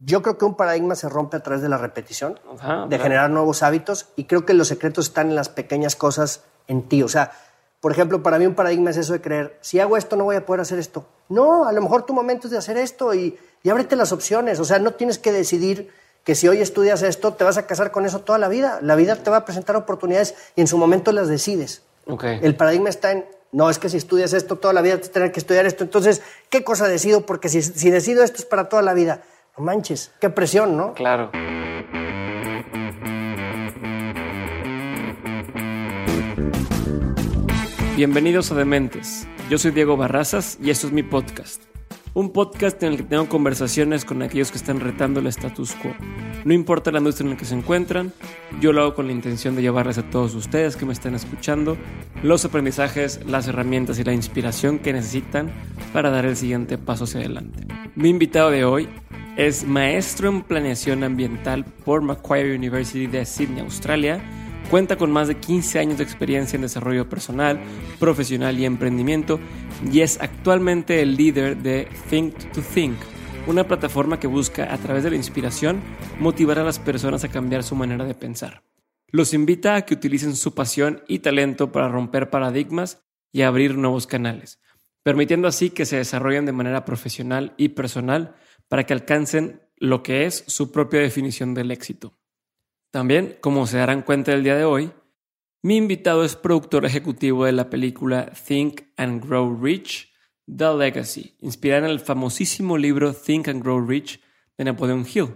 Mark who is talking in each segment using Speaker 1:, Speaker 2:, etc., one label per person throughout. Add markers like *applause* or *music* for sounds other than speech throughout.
Speaker 1: Yo creo que un paradigma se rompe a través de la repetición, de generar nuevos hábitos, y creo que los secretos están en las pequeñas cosas en ti. O sea, por ejemplo, para mí un paradigma es eso de creer, si hago esto no voy a poder hacer esto. No, a lo mejor tu momento es de hacer esto y, y ábrete las opciones. O sea, no tienes que decidir que si hoy estudias esto, te vas a casar con eso toda la vida. La vida te va a presentar oportunidades y en su momento las decides. El paradigma está en, no, es que si estudias esto toda la vida, te tener que estudiar esto. Entonces, ¿qué cosa decido? Porque si, si decido esto es para toda la vida manches, qué presión, ¿no?
Speaker 2: Claro. Bienvenidos a Dementes. Yo soy Diego Barrazas y esto es mi podcast. Un podcast en el que tengo conversaciones con aquellos que están retando el status quo. No importa la industria en la que se encuentran, yo lo hago con la intención de llevarles a todos ustedes que me están escuchando los aprendizajes, las herramientas y la inspiración que necesitan para dar el siguiente paso hacia adelante. Mi invitado de hoy es maestro en planeación ambiental por Macquarie University de Sydney, Australia. Cuenta con más de 15 años de experiencia en desarrollo personal, profesional y emprendimiento y es actualmente el líder de Think to Think, una plataforma que busca a través de la inspiración motivar a las personas a cambiar su manera de pensar. Los invita a que utilicen su pasión y talento para romper paradigmas y abrir nuevos canales, permitiendo así que se desarrollen de manera profesional y personal para que alcancen lo que es su propia definición del éxito. También, como se darán cuenta el día de hoy, mi invitado es productor ejecutivo de la película Think and Grow Rich, The Legacy, inspirada en el famosísimo libro Think and Grow Rich de Napoleon Hill.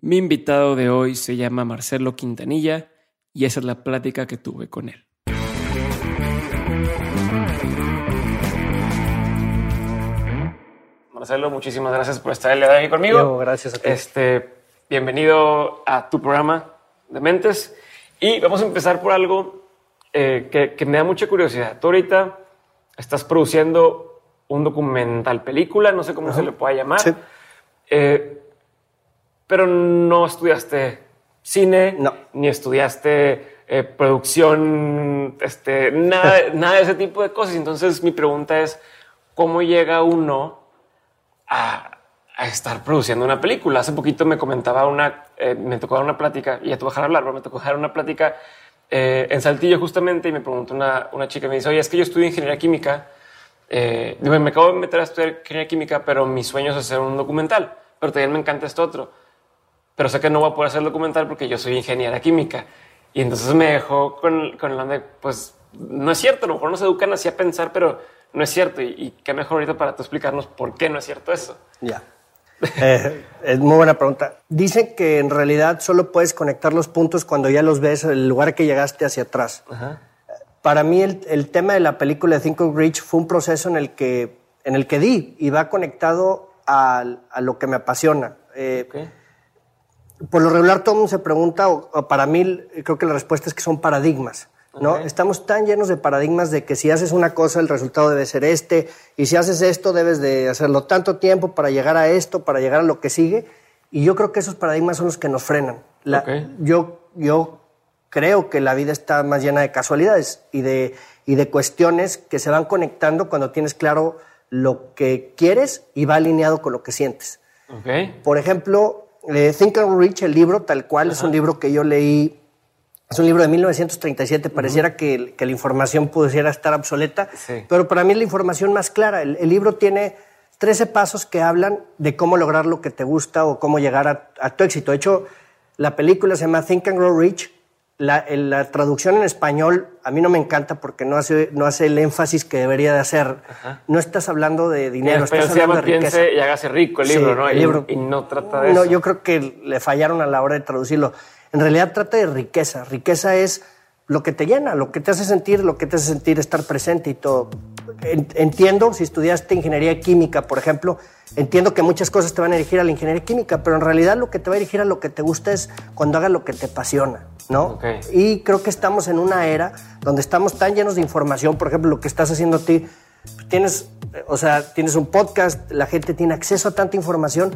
Speaker 2: Mi invitado de hoy se llama Marcelo Quintanilla y esa es la plática que tuve con él. Marcelo, muchísimas gracias por estar el día de hoy conmigo.
Speaker 1: gracias a ti.
Speaker 2: Este, bienvenido a tu programa de Mentes. Y vamos a empezar por algo eh, que, me da mucha curiosidad. Tú ahorita estás produciendo un documental película, no sé cómo se le pueda llamar. Sí. Eh, pero no estudiaste cine,
Speaker 1: no.
Speaker 2: ni estudiaste eh, producción, este, nada, *laughs* nada de ese tipo de cosas. Entonces mi pregunta es, ¿cómo llega uno a, estar produciendo una película. Hace poquito me comentaba una, eh, me tocó dar una plática, y ya te voy a dejar hablar, pero me tocó dar una plática eh, en Saltillo justamente y me preguntó una, una chica, me dice, oye, es que yo estudio ingeniería química, eh, me acabo de meter a estudiar ingeniería química, pero mi sueño es hacer un documental, pero también me encanta esto otro. Pero sé que no voy a poder hacer el documental porque yo soy ingeniera química. Y entonces me dejó con, con el donde, pues, no es cierto, a lo mejor nos educan así a pensar, pero no es cierto. Y, qué mejor ahorita para tú explicarnos por qué no es cierto eso.
Speaker 1: Ya. Eh, es muy buena pregunta. Dicen que en realidad solo puedes conectar los puntos cuando ya los ves, el lugar que llegaste hacia atrás. Para mí el, tema de la película de Think of Rich fue un proceso en el que, en el que di y va conectado a, lo que me apasiona. Eh, por lo regular todo el mundo se pregunta, o para mí creo que la respuesta es que son paradigmas. ¿No? Estamos tan llenos de paradigmas de que si haces una cosa el resultado debe ser este, y si haces esto debes de hacerlo tanto tiempo para llegar a esto, para llegar a lo que sigue, y yo creo que esos paradigmas son los que nos frenan. yo, yo creo que la vida está más llena de casualidades y de, y de cuestiones que se van conectando cuando tienes claro lo que quieres y va alineado con lo que sientes. Por ejemplo, eh, Think and Reach, el libro, tal cual, es un libro que yo leí es un libro de 1937, pareciera que, la información pudiera estar obsoleta, pero para mí es la información más clara. El, libro tiene 13 pasos que hablan de cómo lograr lo que te gusta o cómo llegar a, tu éxito. De hecho, la película se llama Think and Grow Rich. La, traducción en español a mí no me encanta porque no hace, no hace el énfasis que debería de hacer. No estás hablando de dinero, estás hablando de riqueza.
Speaker 2: y hágase rico el libro, ¿no? y, no trata de
Speaker 1: no, yo creo que le fallaron a la hora de traducirlo en realidad trata de riqueza. Riqueza es lo que te llena, lo que te hace sentir, lo que te hace sentir estar presente y todo. Entiendo, si estudiaste ingeniería química, por ejemplo, entiendo que muchas cosas te van a dirigir a la ingeniería química, pero en realidad lo que te va a dirigir a lo que te gusta es cuando hagas lo que te apasiona, ¿no? Y creo que estamos en una era donde estamos tan llenos de información, por ejemplo, lo que estás haciendo a ti, tienes, o sea, tienes un podcast, la gente tiene acceso a tanta información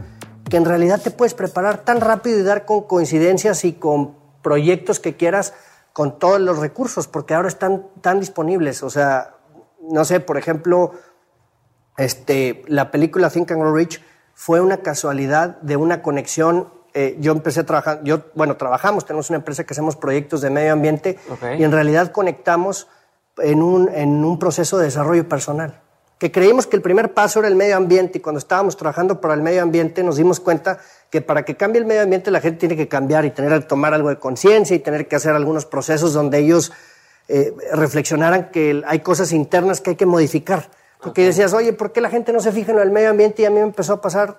Speaker 1: que en realidad te puedes preparar tan rápido y dar con coincidencias y con proyectos que quieras con todos los recursos, porque ahora están tan disponibles. O sea, no sé, por ejemplo, este, la película Think and Grow Rich fue una casualidad de una conexión. Eh, yo empecé a trabajar, yo, bueno, trabajamos, tenemos una empresa que hacemos proyectos de medio ambiente y en realidad conectamos en un, en un proceso de desarrollo personal. Que creímos que el primer paso era el medio ambiente y cuando estábamos trabajando para el medio ambiente nos dimos cuenta que para que cambie el medio ambiente la gente tiene que cambiar y tener que tomar algo de conciencia y tener que hacer algunos procesos donde ellos eh, reflexionaran que hay cosas internas que hay que modificar. Porque decías, oye, ¿por qué la gente no se fija en el medio ambiente? Y a mí me empezó a pasar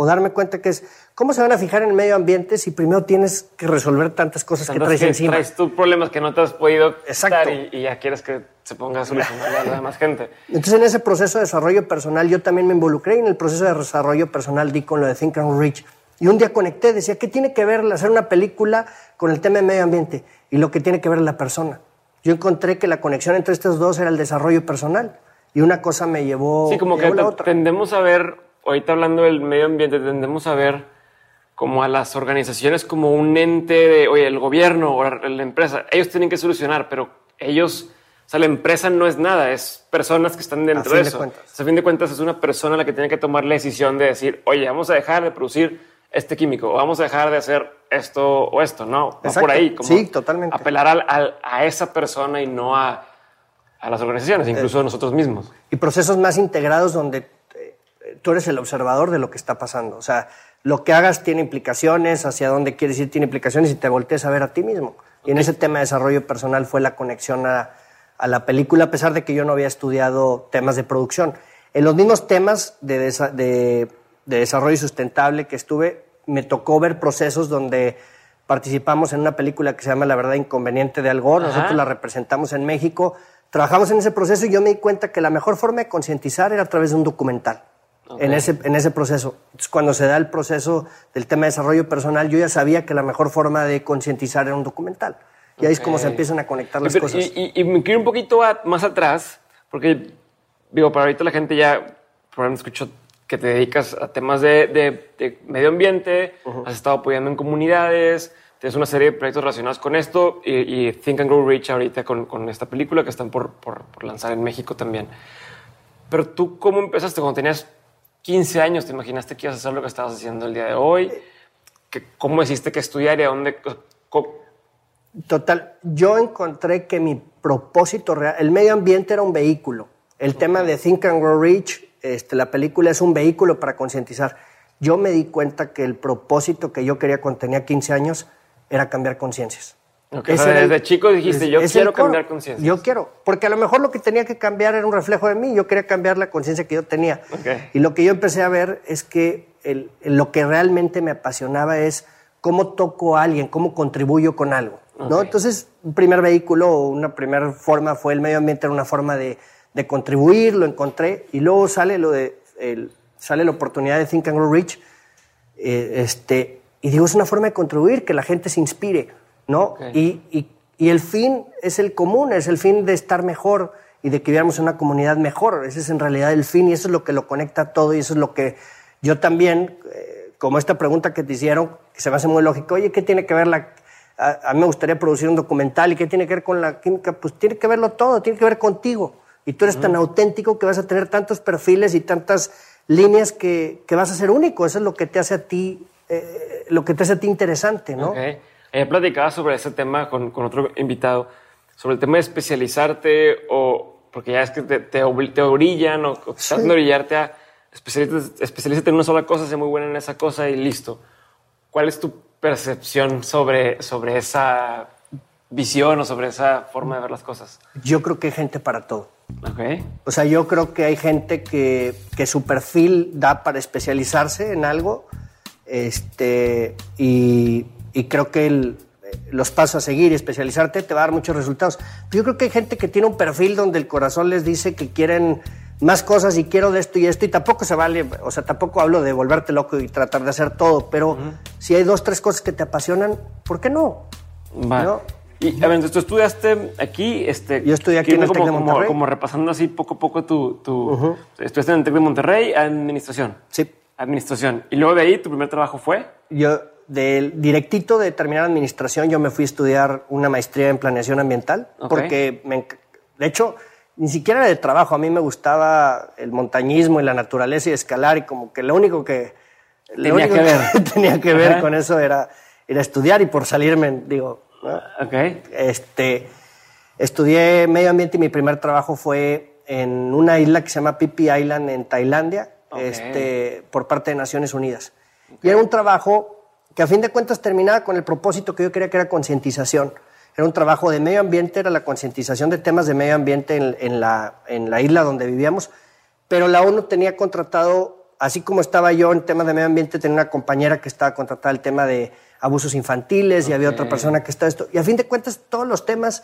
Speaker 1: o darme cuenta que es, ¿cómo se van a fijar en el medio ambiente si primero tienes que resolver tantas cosas que traes encima?
Speaker 2: Traes tú problemas que no te has podido Exacto. Y, y, ya quieres que se ponga a solucionar a la demás gente.
Speaker 1: Entonces, en ese proceso de desarrollo personal, yo también me involucré y en el proceso de desarrollo personal di con lo de Think and Reach. Y un día conecté, decía, ¿qué tiene que ver hacer una película con el tema del medio ambiente? Y lo que tiene que ver la persona. Yo encontré que la conexión entre estos dos era el desarrollo personal y una cosa me llevó,
Speaker 2: sí, como que tendemos a ver, ahorita hablando del medio ambiente, tendemos a ver como a las organizaciones como un ente de, oye, el gobierno o la empresa, ellos tienen que solucionar, pero ellos, o sea, la empresa no es nada, es personas que están dentro de eso. a fin de cuentas es una persona la que tiene que tomar la decisión de decir, oye, vamos a dejar de producir este químico, o vamos a dejar de hacer esto o esto, no, no por ahí, como
Speaker 1: sí, totalmente.
Speaker 2: apelar a esa persona y no a a las organizaciones, incluso a nosotros mismos.
Speaker 1: Y procesos más integrados donde eh, tú eres el observador de lo que está pasando. O sea, lo que hagas tiene implicaciones, hacia dónde quieres ir tiene implicaciones y te voltees a ver a ti mismo. Y en ese tema de desarrollo personal fue la conexión a, la película, a pesar de que yo no había estudiado temas de producción. En los mismos temas de, de, desarrollo sustentable que estuve, me tocó ver procesos donde participamos en una película que se llama La verdad inconveniente de Al Gore. Nosotros la representamos en México trabajamos en ese proceso y yo me di cuenta que la mejor forma de concientizar era a través de un documental. En, ese, en ese proceso. Entonces, cuando se da el proceso del tema de desarrollo personal, yo ya sabía que la mejor forma de concientizar era un documental. Y ahí es como se empiezan a conectar las cosas.
Speaker 2: Y, me quiero un poquito más atrás, porque, digo, para ahorita la gente ya probablemente escuchó que te dedicas a temas de, medio ambiente, has estado apoyando en comunidades, Tienes una serie de proyectos relacionados con esto y, Think and Grow Rich ahorita con, con esta película que están por, por, lanzar en México también. Pero tú, ¿cómo empezaste cuando tenías 15 años? ¿Te imaginaste que ibas a hacer lo que estabas haciendo el día de hoy? ¿Cómo decidiste que estudiar y a dónde?
Speaker 1: Total, yo encontré que mi propósito real, el medio ambiente era un vehículo. El tema de Think and Grow Rich, este, la película es un vehículo para concientizar. Yo me di cuenta que el propósito que yo quería cuando tenía 15 años era cambiar conciencias.
Speaker 2: Desde chico dijiste, yo quiero cambiar conciencias.
Speaker 1: Yo quiero, porque a lo mejor lo que tenía que cambiar era un reflejo de mí, yo quería cambiar la conciencia que yo tenía. Y lo que yo empecé a ver es que lo que realmente me apasionaba es cómo toco a alguien, cómo contribuyo con algo. ¿no? Entonces, un primer vehículo o una primera forma fue el medio ambiente, era una forma de, contribuir, lo encontré, y luego sale, lo de, sale la oportunidad de Think and Grow Rich, eh, este, y digo, es una forma de contribuir, que la gente se inspire, ¿no? Y, y, y, el fin es el común, es el fin de estar mejor y de que viviéramos una comunidad mejor. Ese es en realidad el fin y eso es lo que lo conecta todo y eso es lo que yo también, eh, como esta pregunta que te hicieron, que se me hace muy lógico, oye, ¿qué tiene que ver la... A, mí me gustaría producir un documental y qué tiene que ver con la química, pues tiene que verlo todo, tiene que ver contigo. Y tú eres tan auténtico que vas a tener tantos perfiles y tantas líneas que, que vas a ser único. Eso es lo que te hace a ti eh, lo que te hace a ti interesante, ¿no?
Speaker 2: Okay. Ella platicaba sobre ese tema con, con, otro invitado, sobre el tema de especializarte o porque ya es que te, te, orillan o, o tratan de orillarte a especialízate, en una sola cosa, sé muy buena en esa cosa y listo. ¿Cuál es tu percepción sobre, sobre esa visión o sobre esa forma de ver las cosas?
Speaker 1: Yo creo que hay gente para todo.
Speaker 2: Okay.
Speaker 1: O sea, yo creo que hay gente que, que su perfil da para especializarse en algo este, y, creo que los pasos a seguir y especializarte te va a dar muchos resultados. yo creo que hay gente que tiene un perfil donde el corazón les dice que quieren más cosas y quiero de esto y esto y tampoco se vale, o sea, tampoco hablo de volverte loco y tratar de hacer todo, pero si hay dos, tres cosas que te apasionan, ¿por qué no?
Speaker 2: Y a ver, tú estudiaste aquí, este,
Speaker 1: yo estudié aquí en el
Speaker 2: TEC
Speaker 1: de Monterrey.
Speaker 2: Como, repasando así poco a poco tu, tu estudiaste en el TEC de Monterrey, administración.
Speaker 1: Sí.
Speaker 2: Administración. ¿Y luego de ahí tu primer trabajo fue?
Speaker 1: Yo, del directito de terminar administración, yo me fui a estudiar una maestría en planeación ambiental, porque, me, de hecho, ni siquiera de trabajo. A mí me gustaba el montañismo y la naturaleza y escalar y como que lo único que *laughs*
Speaker 2: tenía que ver,
Speaker 1: tenía que ver con eso era, era estudiar y por salirme, digo,
Speaker 2: okay.
Speaker 1: este, estudié medio ambiente y mi primer trabajo fue en una isla que se llama Phi Island en Tailandia, este, por parte de Naciones Unidas. Y era un trabajo que a fin de cuentas terminaba con el propósito que yo quería que era concientización. Era un trabajo de medio ambiente, era la concientización de temas de medio ambiente en, la, en la isla donde vivíamos, pero la ONU tenía contratado, así como estaba yo en temas de medio ambiente, tenía una compañera que estaba contratada el tema de abusos infantiles y había otra persona que estaba esto. Y a fin de cuentas todos los temas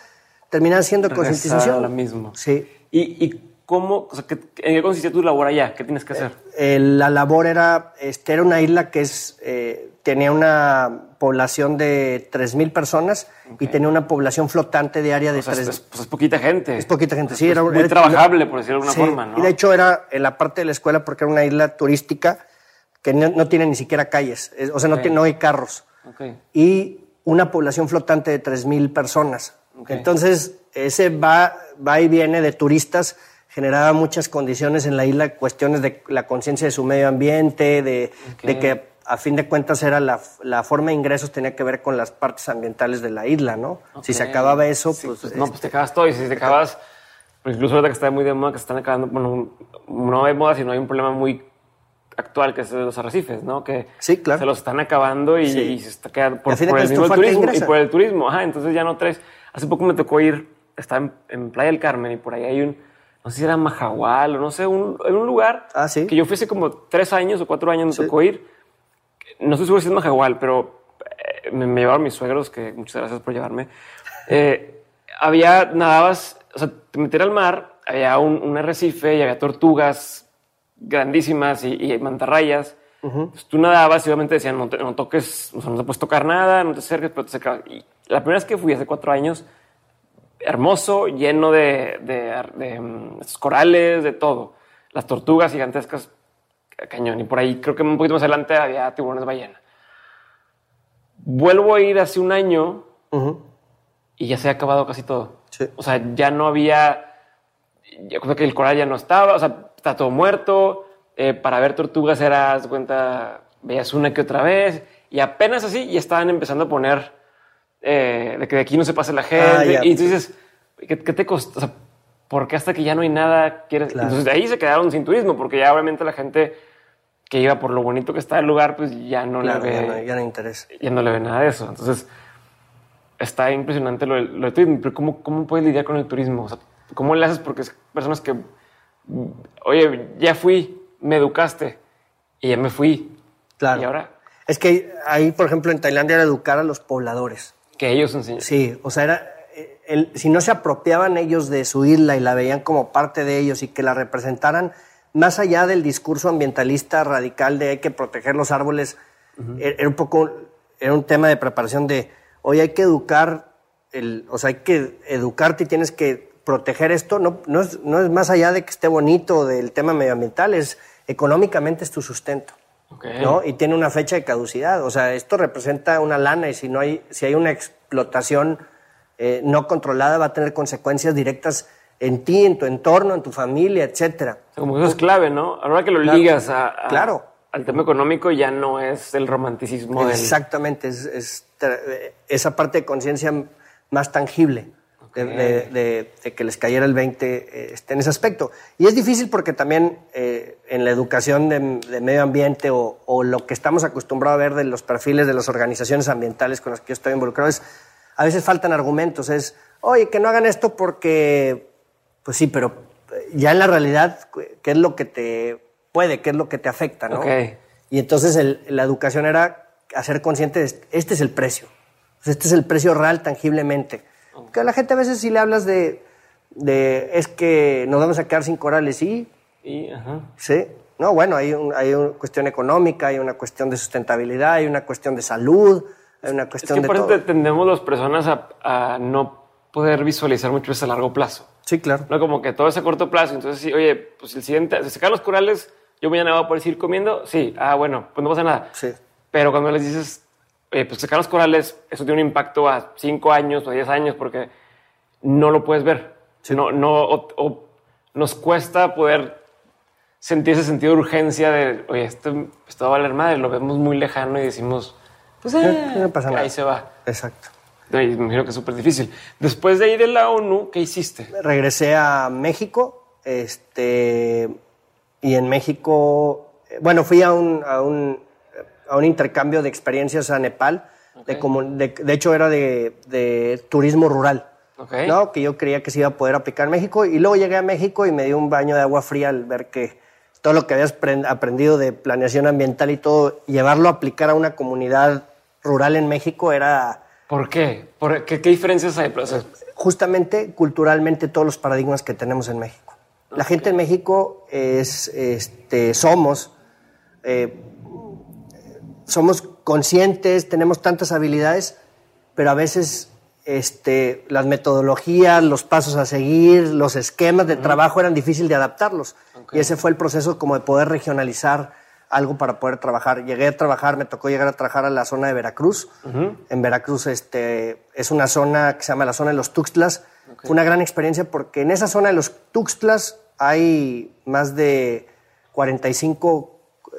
Speaker 1: terminaban siendo concientización.
Speaker 2: lo mismo.
Speaker 1: Sí.
Speaker 2: ¿Y, y cómo, o sea, ¿en qué consistía tu labor allá? ¿Qué tienes que hacer?
Speaker 1: Eh, la labor era, este, era una isla que es, eh, tenía una población de 3.000 personas y tenía una población flotante diaria de
Speaker 2: o sea,
Speaker 1: 3...
Speaker 2: Es, pues es poquita gente.
Speaker 1: Es poquita gente, sí. Era,
Speaker 2: muy
Speaker 1: era-
Speaker 2: trabajable, por decirlo de alguna
Speaker 1: sí,
Speaker 2: forma, ¿no?
Speaker 1: Y de hecho era en la parte de la escuela porque era una isla turística que no, no tiene ni siquiera calles, es- o sea, no, tiene, no hay carros.
Speaker 2: Ok.
Speaker 1: Y una población flotante de 3.000 personas. Entonces, ese va, va y viene de turistas generaba muchas condiciones en la isla, cuestiones de la conciencia de su medio ambiente, de, de que a fin de cuentas era la, la forma de ingresos tenía que ver con las partes ambientales de la isla, ¿no? Si se acababa eso,
Speaker 2: Sí,
Speaker 1: pues...
Speaker 2: no, pues te acabas todo. Y si te acabas, pues incluso ahorita que está muy de moda, que se están acabando, bueno, no de moda, sino hay un problema muy actual que es de los arrecifes, ¿no? Que
Speaker 1: Sí, claro.
Speaker 2: se los están acabando y,
Speaker 1: Sí.
Speaker 2: y se está quedando por, el mismo turismo y por el turismo. Ajá, entonces ya no traes. Hace poco me tocó ir, estaba en, en Playa del Carmen y por ahí hay un, no sé si era Majahual o no sé, un, en un lugar
Speaker 1: Ah, ¿sí?
Speaker 2: que yo fui hace como tres años o cuatro años me
Speaker 1: Sí.
Speaker 2: tocó ir. No estoy seguro si es Majahual, pero eh, me, me llevaron mis suegros, que muchas gracias por llevarme. Eh, había, nadabas, o sea, te metías al mar, había un, un arrecife y había tortugas grandísimas y, y mantarrayas. Pues tú nadabas y obviamente decían, no, te- no toques, o sea, no te puedes tocar nada, no te acerques, pero te acercabas. Y la primera vez que fui hace cuatro años, hermoso, lleno de, de, de, mm, corales, de todo. Las tortugas gigantescas, ca- cañón. Y por ahí creo que un poquito más adelante había tiburones ballena. Vuelvo a ir hace un año y ya se ha acabado casi todo.
Speaker 1: Sí.
Speaker 2: O sea, ya no había, yo creo que el coral ya no estaba, o sea, está todo muerto. Eh, para ver tortugas era, haz de cuenta, veías una que otra vez y apenas así y estaban empezando a poner eh, de que de aquí no se pase la gente.
Speaker 1: Ah, ya.
Speaker 2: y tú dices, ¿qué, qué te costó? O sea, ¿por qué hasta que ya no hay nada quieres?
Speaker 1: Claro.
Speaker 2: Entonces de ahí se quedaron sin turismo porque ya obviamente la gente que iba por lo bonito que está el lugar, pues ya no
Speaker 1: Claro,
Speaker 2: le ve
Speaker 1: ya no, ya no interesa.
Speaker 2: ya no le ve nada de eso. Entonces, está impresionante lo, del- lo de turismo, pero ¿cómo, ¿cómo puedes lidiar con el turismo? O sea, ¿Cómo le haces? Porque es personas que, oye, ya fui, me educaste y ya me fui.
Speaker 1: Claro.
Speaker 2: Y ahora
Speaker 1: Es que ahí, por ejemplo, en Tailandia era educar a los pobladores.
Speaker 2: Que ellos enseñan.
Speaker 1: Sí, o sea, era, eh, el- si no se apropiaban ellos de su isla y la veían como parte de ellos y que la representaran, más allá del discurso ambientalista radical de hay que proteger los árboles, er- era un poco, era un tema de preparación de, hoy hay que educar, el, o sea, hay que educarte y tienes que proteger esto, no, no, es, no es más allá de que esté bonito del tema medioambiental, es económicamente es tu sustento. ¿No? Y tiene una fecha de caducidad. O sea, esto representa una lana y si no hay, si hay una explotación eh, no controlada va a tener consecuencias directas en ti, en tu entorno, en tu familia, etcétera.
Speaker 2: O sea, como que eso es clave, ¿no? Ahora que lo
Speaker 1: Claro.
Speaker 2: ligas a, a-
Speaker 1: Claro.
Speaker 2: al tema económico, ya no es el romanticismo del...
Speaker 1: Exactamente, es, es eh, esa parte de conciencia más tangible de, de- de- de que les cayera el 20 eh, esté en ese aspecto. Y es difícil porque también eh, en la educación de, medio ambiente o, o lo que estamos acostumbrados a ver de los perfiles de las organizaciones ambientales con las que yo estoy involucrado es, a veces faltan argumentos, es, oye, que no hagan esto porque, pues sí, pero eh, ya en la realidad, ¿qué es lo que te puede, qué es lo que te afecta, no?
Speaker 2: Ok.
Speaker 1: Y entonces el- la educación era hacer consciente de este es el precio. Este es el precio real tangiblemente. Que a la gente a veces si le hablas de, de es que nos vamos a quedar sin corales, sí,
Speaker 2: Y, ajá.
Speaker 1: sí. No, bueno, hay, un- hay una cuestión económica, hay una cuestión de sustentabilidad, hay una cuestión de salud, hay una
Speaker 2: Es
Speaker 1: cuestión
Speaker 2: que
Speaker 1: de
Speaker 2: por
Speaker 1: todo.
Speaker 2: tendemos las personas a, a no poder visualizar mucho eso a largo plazo.
Speaker 1: Sí, claro.
Speaker 2: No como que todo es a corto plazo. Entonces, sí, oye, pues el siguiente, se secan los corales, yo mañana voy a poder seguir comiendo. Sí, ah, bueno, pues no pasa nada.
Speaker 1: Sí.
Speaker 2: Pero cuando les dices, oye, pues secar los corales, eso tiene un impacto a 5 años o 10 años porque no lo puedes ver. No, no, o, o nos cuesta poder sentir ese sentido de urgencia de, oye, esto, esto va a valer madre, lo vemos muy lejano y decimos, pues eh,
Speaker 1: no pasa nada.
Speaker 2: ahí se va.
Speaker 1: Exacto.
Speaker 2: Y me imagino que es súper difícil. Después de ir de la ONU, ¿qué hiciste?
Speaker 1: Regresé a México, este, y en México, eh, bueno, fui a un, a un, a un intercambio de experiencias a Nepal, de, como, de, de hecho era de, de turismo rural.
Speaker 2: Ok.
Speaker 1: ¿no? que yo creía que se iba a poder aplicar en México. Y luego llegué a México y me dio un baño de agua fría al ver que todo lo que habías apren- aprendido de planeación ambiental y todo, llevarlo a aplicar a una comunidad rural en México era
Speaker 2: ¿Por qué? ¿Por qué, qué diferencias hay? O sea,
Speaker 1: justamente culturalmente todos los paradigmas que tenemos en México. La gente en México es, este, somos, eh, somos conscientes, tenemos tantas habilidades, pero a veces este, las metodologías, los pasos a seguir, los esquemas de trabajo eran difíciles de adaptarlos. Y ese fue el proceso como de poder regionalizar algo para poder trabajar. Llegué a trabajar, me tocó llegar a trabajar a la zona de Veracruz. En Veracruz este, es una zona que se llama la zona de los Tuxtlas. Fue una gran experiencia porque en esa zona de los Tuxtlas hay más de 45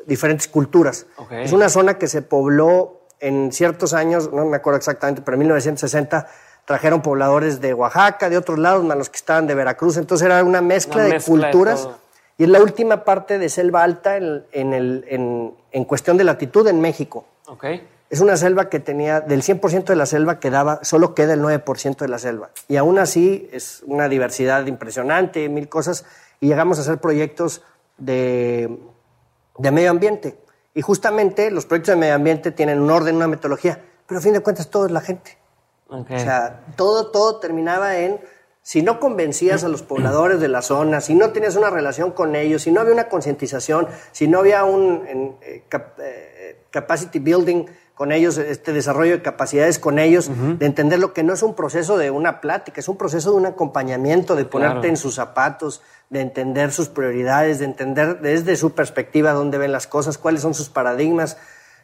Speaker 1: diferentes culturas.
Speaker 2: Ok.
Speaker 1: Es una zona que se pobló en ciertos años, no me acuerdo exactamente, pero en 1960 trajeron pobladores de Oaxaca, de otros lados, más los que estaban de Veracruz. Entonces era una mezcla,
Speaker 2: Una
Speaker 1: de
Speaker 2: mezcla de
Speaker 1: culturas. y es la última parte de selva alta en, en el- en- en cuestión de latitud en México.
Speaker 2: ok.
Speaker 1: Es una selva que tenía, del 100% de la selva quedaba, solo queda el 9% de la selva. Y aún así es una diversidad impresionante, mil cosas, y llegamos a hacer proyectos de, de medio ambiente. Y justamente los proyectos de medio ambiente tienen un orden, una metodología, pero a fin de cuentas todo es la gente. O sea, todo, todo terminaba en, si no convencías a los pobladores de la zona, si no tenías una relación con ellos, si no había una concientización, si no había un en, eh, cap- eh, capacity building con ellos, este desarrollo de capacidades con ellos, de entender lo que no es un proceso de una plática, es un proceso de un acompañamiento, de ponerte
Speaker 2: Claro.
Speaker 1: en sus zapatos, de entender sus prioridades, de entender desde su perspectiva dónde ven las cosas, cuáles son sus paradigmas,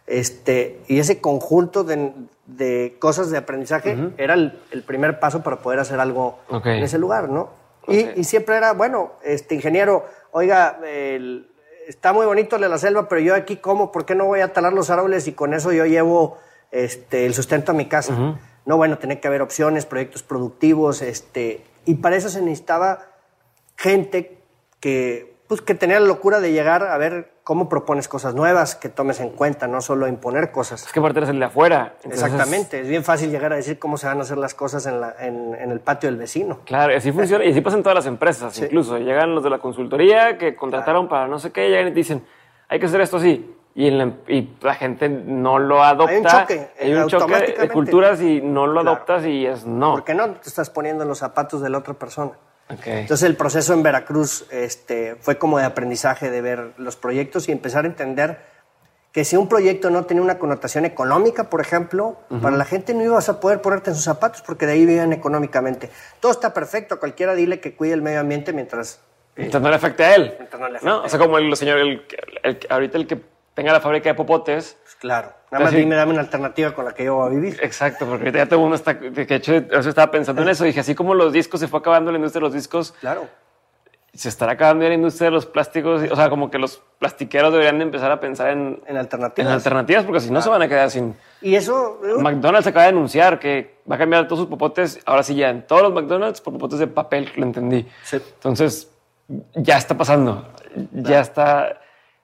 Speaker 1: este, y ese conjunto de, de cosas de aprendizaje era el, el primer paso para poder hacer algo en ese lugar, ¿no? Y, y siempre era, bueno, este ingeniero, oiga, el- está muy bonito la selva, pero yo aquí como, ¿por qué no voy a talar los árboles y con eso yo llevo este, el sustento a mi casa? No, bueno, tenía que haber opciones, proyectos productivos, este, y para eso se necesitaba gente que, pues, que tenía la locura de llegar a ver cómo propones cosas nuevas, que tomes en cuenta, no solo imponer cosas.
Speaker 2: Es que aparte eres el de afuera. entonces-
Speaker 1: Exactamente, es bien fácil llegar a decir cómo se van a hacer las cosas en, la- en- en el patio del vecino.
Speaker 2: Claro, así funciona, y así pasa en todas las empresas, incluso. Llegan los de la consultoría que contrataron para no sé qué, llegan y te dicen, hay que hacer esto así. Y, en la, y la gente no lo adopta.
Speaker 1: Hay un choque,
Speaker 2: Hay un choque de culturas y no lo
Speaker 1: Claro.
Speaker 2: adoptas y es no.
Speaker 1: ¿Por qué no te estás poniendo en los zapatos de la otra persona? Entonces el proceso en Veracruz este, fue como de aprendizaje de ver los proyectos y empezar a entender que si un proyecto no tenía una connotación económica, por ejemplo, para la gente no ibas a poder ponerte en sus zapatos porque de ahí vivían económicamente. Todo está perfecto, a cualquiera dile que cuide el medio ambiente mientras...
Speaker 2: Mientras no le afecte a él.
Speaker 1: Mientras no le afecte
Speaker 2: ¿no? O sea, como el señor, el, el- ahorita el que tenga la fábrica de popotes.
Speaker 1: Claro, nada más dime, dame una alternativa con la que yo voy a vivir.
Speaker 2: Exacto, porque ahorita ya todo el mundo está, que de hecho, yo estaba pensando en eso. Dije, así como los discos se fue acabando la industria de los discos,
Speaker 1: Claro.
Speaker 2: se estará acabando la industria de los plásticos. O sea, como que los plastiqueros deberían de empezar a pensar en,
Speaker 1: En
Speaker 2: en
Speaker 1: alternativas.
Speaker 2: alternativas, porque si no se van a quedar sin.
Speaker 1: y eso... eh,
Speaker 2: McDonald's acaba de anunciar que va a cambiar todos sus popotes. Ahora sí, ya en todos los McDonald's por popotes de papel, lo entendí.
Speaker 1: Sí.
Speaker 2: Entonces, ya está pasando. Ya está.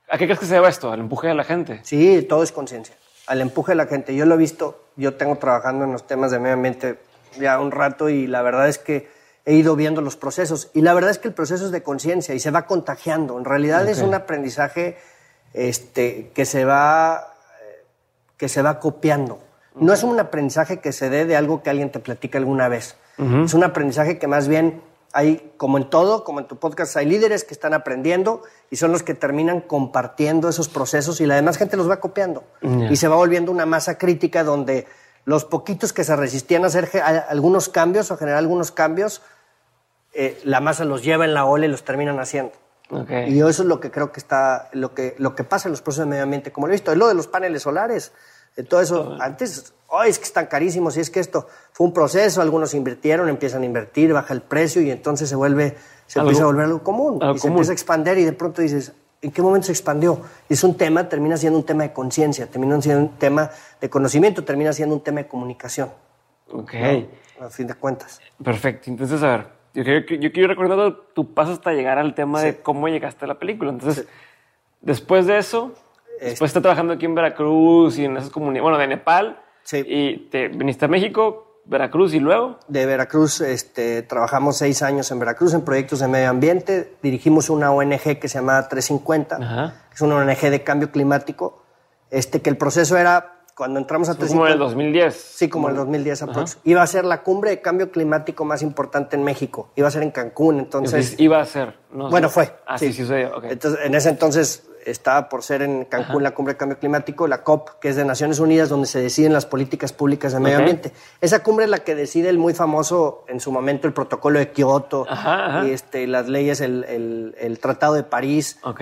Speaker 2: ¿A qué crees que se deba esto? ¿Al empuje de la gente?
Speaker 1: Sí, todo es conciencia. Al empuje de la gente. Yo lo he visto, yo tengo trabajando en los temas de medio ambiente ya un rato y la verdad es que he ido viendo los procesos. Y la verdad es que el proceso es de conciencia y se va contagiando. En realidad es un aprendizaje este, que, se va, que se va copiando. No es un aprendizaje que se dé de algo que alguien te platica alguna vez. Es un aprendizaje que más bien hay, como en todo, como en tu podcast, hay líderes que están aprendiendo y son los que terminan compartiendo esos procesos y la demás gente los va copiando. Y se va volviendo una masa crítica donde los poquitos que se resistían a hacer algunos cambios o generar algunos cambios, eh, la masa los lleva en la ola y los terminan haciendo.
Speaker 2: Ok.
Speaker 1: Y eso es lo que creo que está, lo que, lo que pasa en los procesos de medio ambiente, como lo he visto, es lo de los paneles solares, de todo eso. Antes Ay, es que están carísimos y es que esto fue un proceso, algunos invirtieron, empiezan a invertir, baja el precio y entonces se vuelve, se empieza a volver algo común
Speaker 2: algo
Speaker 1: y se
Speaker 2: común.
Speaker 1: empieza a expandir y de pronto dices, ¿en qué momento se expandió? Es un tema, termina siendo un tema de conciencia, termina siendo un tema de conocimiento, termina siendo un tema de comunicación,
Speaker 2: Ok.
Speaker 1: a fin de cuentas.
Speaker 2: Perfecto. Entonces, a ver, yo quiero, yo quiero recordar tu paso hasta llegar al tema de cómo llegaste a la película. Entonces, después de eso, después de trabajando aquí en Veracruz y en esas comunidades, bueno, de Nepal,
Speaker 1: Sí.
Speaker 2: y te viniste a México, Veracruz y luego.
Speaker 1: de Veracruz, este, trabajamos seis años en Veracruz en proyectos de medio ambiente. Dirigimos una ONG que se llamaba 350,
Speaker 2: Ajá.
Speaker 1: que es una ONG de cambio climático. Este, que el proceso era cuando entramos a
Speaker 2: Fue como en el
Speaker 1: 350.
Speaker 2: 2010.
Speaker 1: Sí, como en el 2010 aprox. Iba a ser la cumbre de cambio climático más importante en México. Iba a ser en Cancún, entonces.
Speaker 2: Iba a ser. no
Speaker 1: Bueno, fue.
Speaker 2: Ah, sí, sí, sucedió. ok.
Speaker 1: Entonces, en ese entonces estaba por ser en Cancún la cumbre de cambio climático, la COP, que es de Naciones Unidas, donde se deciden las políticas públicas de medio ambiente. Esa cumbre es la que decide el muy famoso, en su momento, el protocolo de Kioto,
Speaker 2: Ajá,
Speaker 1: y este, las leyes, el, el- el Tratado de París.
Speaker 2: Ok.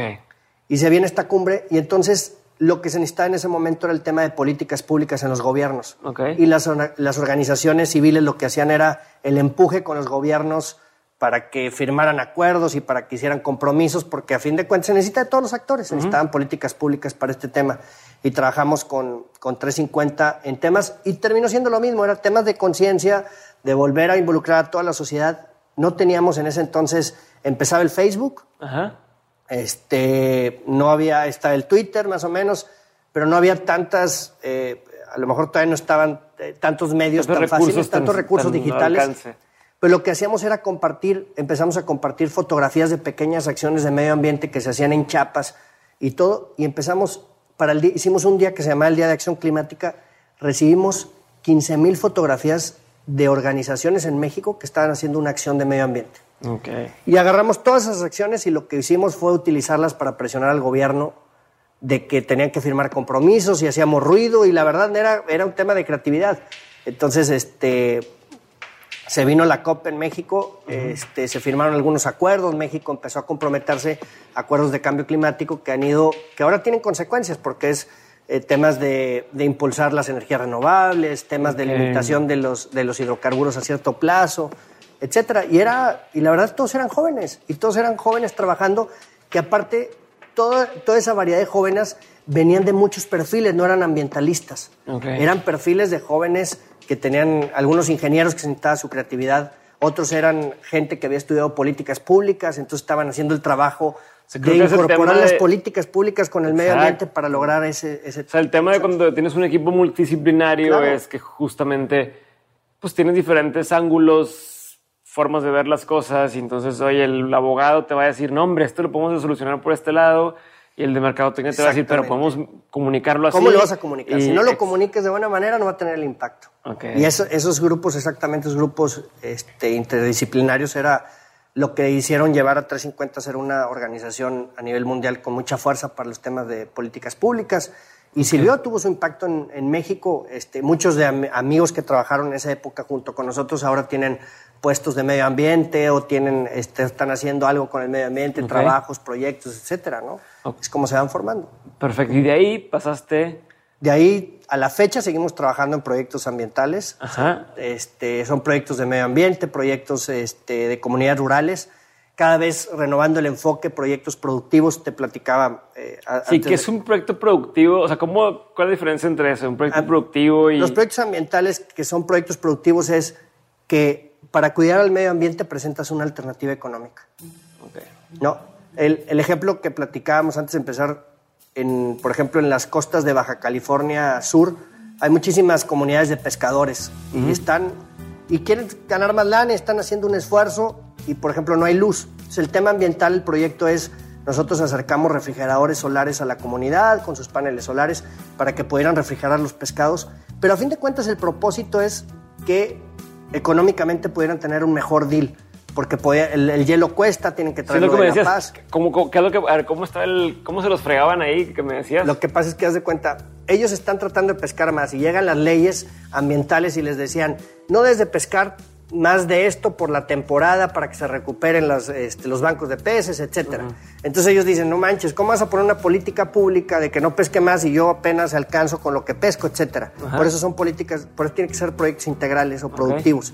Speaker 1: Y se viene esta cumbre, y entonces lo que se necesitaba en ese momento era el tema de políticas públicas en los gobiernos.
Speaker 2: Ok.
Speaker 1: Y las, las organizaciones civiles lo que hacían era el empuje con los gobiernos para que firmaran acuerdos y para que hicieran compromisos, porque a fin de cuentas se necesita de todos los actores, se necesitaban políticas públicas para este tema. Y trabajamos con, con 350 en temas, y terminó siendo lo mismo, eran temas de conciencia, de volver a involucrar a toda la sociedad. No teníamos en ese entonces, empezaba el Facebook,
Speaker 2: Ajá.
Speaker 1: este, no había, estaba el Twitter más o menos, pero no había tantas, eh, a lo mejor todavía no estaban eh, tantos medios
Speaker 2: Tantos
Speaker 1: tan fáciles, tantos
Speaker 2: tan-
Speaker 1: recursos
Speaker 2: tan
Speaker 1: digitales.
Speaker 2: alcance.
Speaker 1: Pero lo que hacíamos era compartir, empezamos a compartir fotografías de pequeñas acciones de medio ambiente que se hacían en Chiapas y todo, y empezamos, para el día, hicimos un día que se llamaba el Día de Acción Climática, recibimos 15 mil fotografías de organizaciones en México que estaban haciendo una acción de medio ambiente.
Speaker 2: Ok.
Speaker 1: Y agarramos todas esas acciones y lo que hicimos fue utilizarlas para presionar al gobierno de que tenían que firmar compromisos y hacíamos ruido y la verdad era, era un tema de creatividad. Entonces, este, se vino la COP en México, este, se firmaron algunos acuerdos, México empezó a comprometerse a acuerdos de cambio climático que han ido, que ahora tienen consecuencias porque es eh, temas de, de impulsar las energías renovables, temas de limitación de los, de los hidrocarburos a cierto plazo, etcétera. Y era, y la verdad todos eran jóvenes, y todos eran jóvenes trabajando, que aparte toda, toda esa variedad de jóvenes venían de muchos perfiles, no eran ambientalistas. Eran perfiles de jóvenes que tenían algunos ingenieros que se necesitaba su creatividad, otros eran gente que había estudiado políticas públicas, entonces estaban haciendo el trabajo de incorporar las
Speaker 2: de-
Speaker 1: políticas públicas con el medio ambiente para lograr ese... ese
Speaker 2: O sea, el tema de cuando tienes un equipo multidisciplinario
Speaker 1: Claro.
Speaker 2: es que justamente pues tienes diferentes ángulos, formas de ver las cosas y entonces, oye, el abogado te va a decir, no, hombre, esto lo podemos solucionar por este lado y el de mercadotecnia te va a decir, pero podemos comunicarlo así.
Speaker 1: ¿Cómo lo vas a comunicar?
Speaker 2: Y-
Speaker 1: Si no lo comuniques de buena manera, no va a tener el impacto. Y eso- esos grupos, exactamente esos grupos este, interdisciplinarios, era lo que hicieron llevar a 350 a ser una organización a nivel mundial con mucha fuerza para los temas de políticas públicas. Y sirvió, tuvo su impacto en, en México. Este, muchos de am- amigos que trabajaron en esa época junto con nosotros ahora tienen puestos de medio ambiente o tienen, este, están haciendo algo con el medio ambiente, trabajos, proyectos, etcétera, ¿no? Es como se van formando.
Speaker 2: Perfecto. Y de ahí pasaste...
Speaker 1: De ahí a la fecha seguimos trabajando en proyectos ambientales.
Speaker 2: Ajá.
Speaker 1: Este, son proyectos de medio ambiente, proyectos este, de comunidades rurales, cada vez renovando el enfoque, proyectos productivos, te platicaba. eh,
Speaker 2: Sí, que es un proyecto productivo. O sea, ¿cómo, ¿cuál es la diferencia entre eso? Un proyecto productivo y...
Speaker 1: Los proyectos ambientales que son proyectos productivos es que para cuidar al medio ambiente presentas una alternativa económica. No, el, el ejemplo que platicábamos antes de empezar, en, por ejemplo, en las costas de Baja California Sur, hay muchísimas comunidades de pescadores y están y quieren ganar más lana, están haciendo un esfuerzo y, por ejemplo, no hay luz. Entonces, el tema ambiental, el proyecto es nosotros acercamos refrigeradores solares a la comunidad con sus paneles solares para que pudieran refrigerar los pescados, pero a fin de cuentas el propósito es que económicamente pudieran tener un mejor deal, porque podía- el, el hielo cuesta, tienen que
Speaker 2: Sí,
Speaker 1: traerlo
Speaker 2: lo que me
Speaker 1: de La Paz.
Speaker 2: ¿cómo, cómo, qué es lo que, a ver, ¿cómo, está el, ¿cómo se los fregaban ahí que me decías?
Speaker 1: Lo que pasa es que haz de cuenta, ellos están tratando de pescar más y llegan las leyes ambientales y les decían, no desde pescar más de esto por la temporada para que se recuperen las, este, los bancos de peces, etcétera. Entonces ellos dicen, no manches, ¿cómo vas a poner una política pública de que no pesque más y yo apenas alcanzo con lo que pesco, etcétera? Por eso son políticas, por eso tienen que ser proyectos integrales o productivos.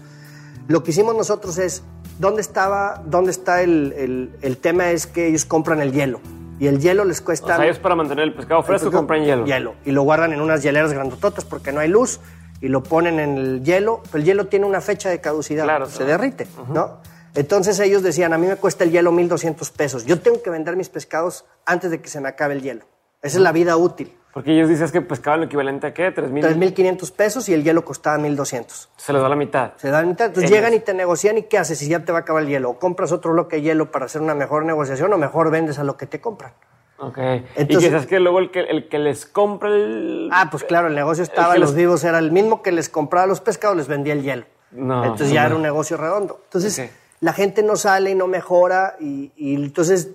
Speaker 1: Lo que hicimos nosotros es, ¿dónde estaba, dónde está el, el, el tema? Es que ellos compran el hielo. Y el hielo les cuesta...
Speaker 2: O sea, ellos para mantener el pescado fresco compran hielo.
Speaker 1: Hielo. Y lo guardan en unas hieleras grandototas porque no hay luz y lo ponen en el hielo. El hielo tiene una fecha de caducidad.
Speaker 2: Claro,
Speaker 1: se
Speaker 2: claro.
Speaker 1: derrite, ¿no? Entonces ellos decían, a mí me cuesta el hielo 1.200 pesos. Yo tengo que vender mis pescados antes de que se me acabe el hielo. Esa es la vida útil.
Speaker 2: Porque ellos dicen que pescaban lo equivalente a qué? 3.000.
Speaker 1: 3.500 pesos y el hielo costaba 1.200.
Speaker 2: Se les da la mitad.
Speaker 1: Se dan mitad. Entonces
Speaker 2: Ellos.
Speaker 1: llegan y te negocian y ¿qué haces si ya te va a acabar el hielo? O compras otro bloque de hielo para hacer una mejor negociación o mejor vendes a lo que te compran.
Speaker 2: Ok.
Speaker 1: Entonces-
Speaker 2: y quizás que luego el que, el que les compra el...
Speaker 1: Ah, pues claro, el negocio estaba,
Speaker 2: que
Speaker 1: los
Speaker 2: les-
Speaker 1: vivos era el mismo que les compraba los pescados, les vendía el hielo.
Speaker 2: No,
Speaker 1: entonces ya
Speaker 2: no.
Speaker 1: era un negocio redondo. Entonces la gente no sale y no mejora y, y entonces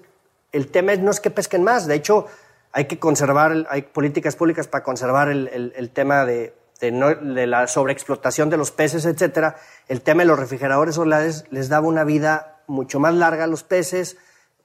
Speaker 1: el tema es, no es que pesquen más, de hecho hay que conservar, hay políticas públicas para conservar el, el- el tema de, de no- de la sobreexplotación de los peces, etcétera. El tema de los refrigeradores solares les daba una vida mucho más larga a los peces,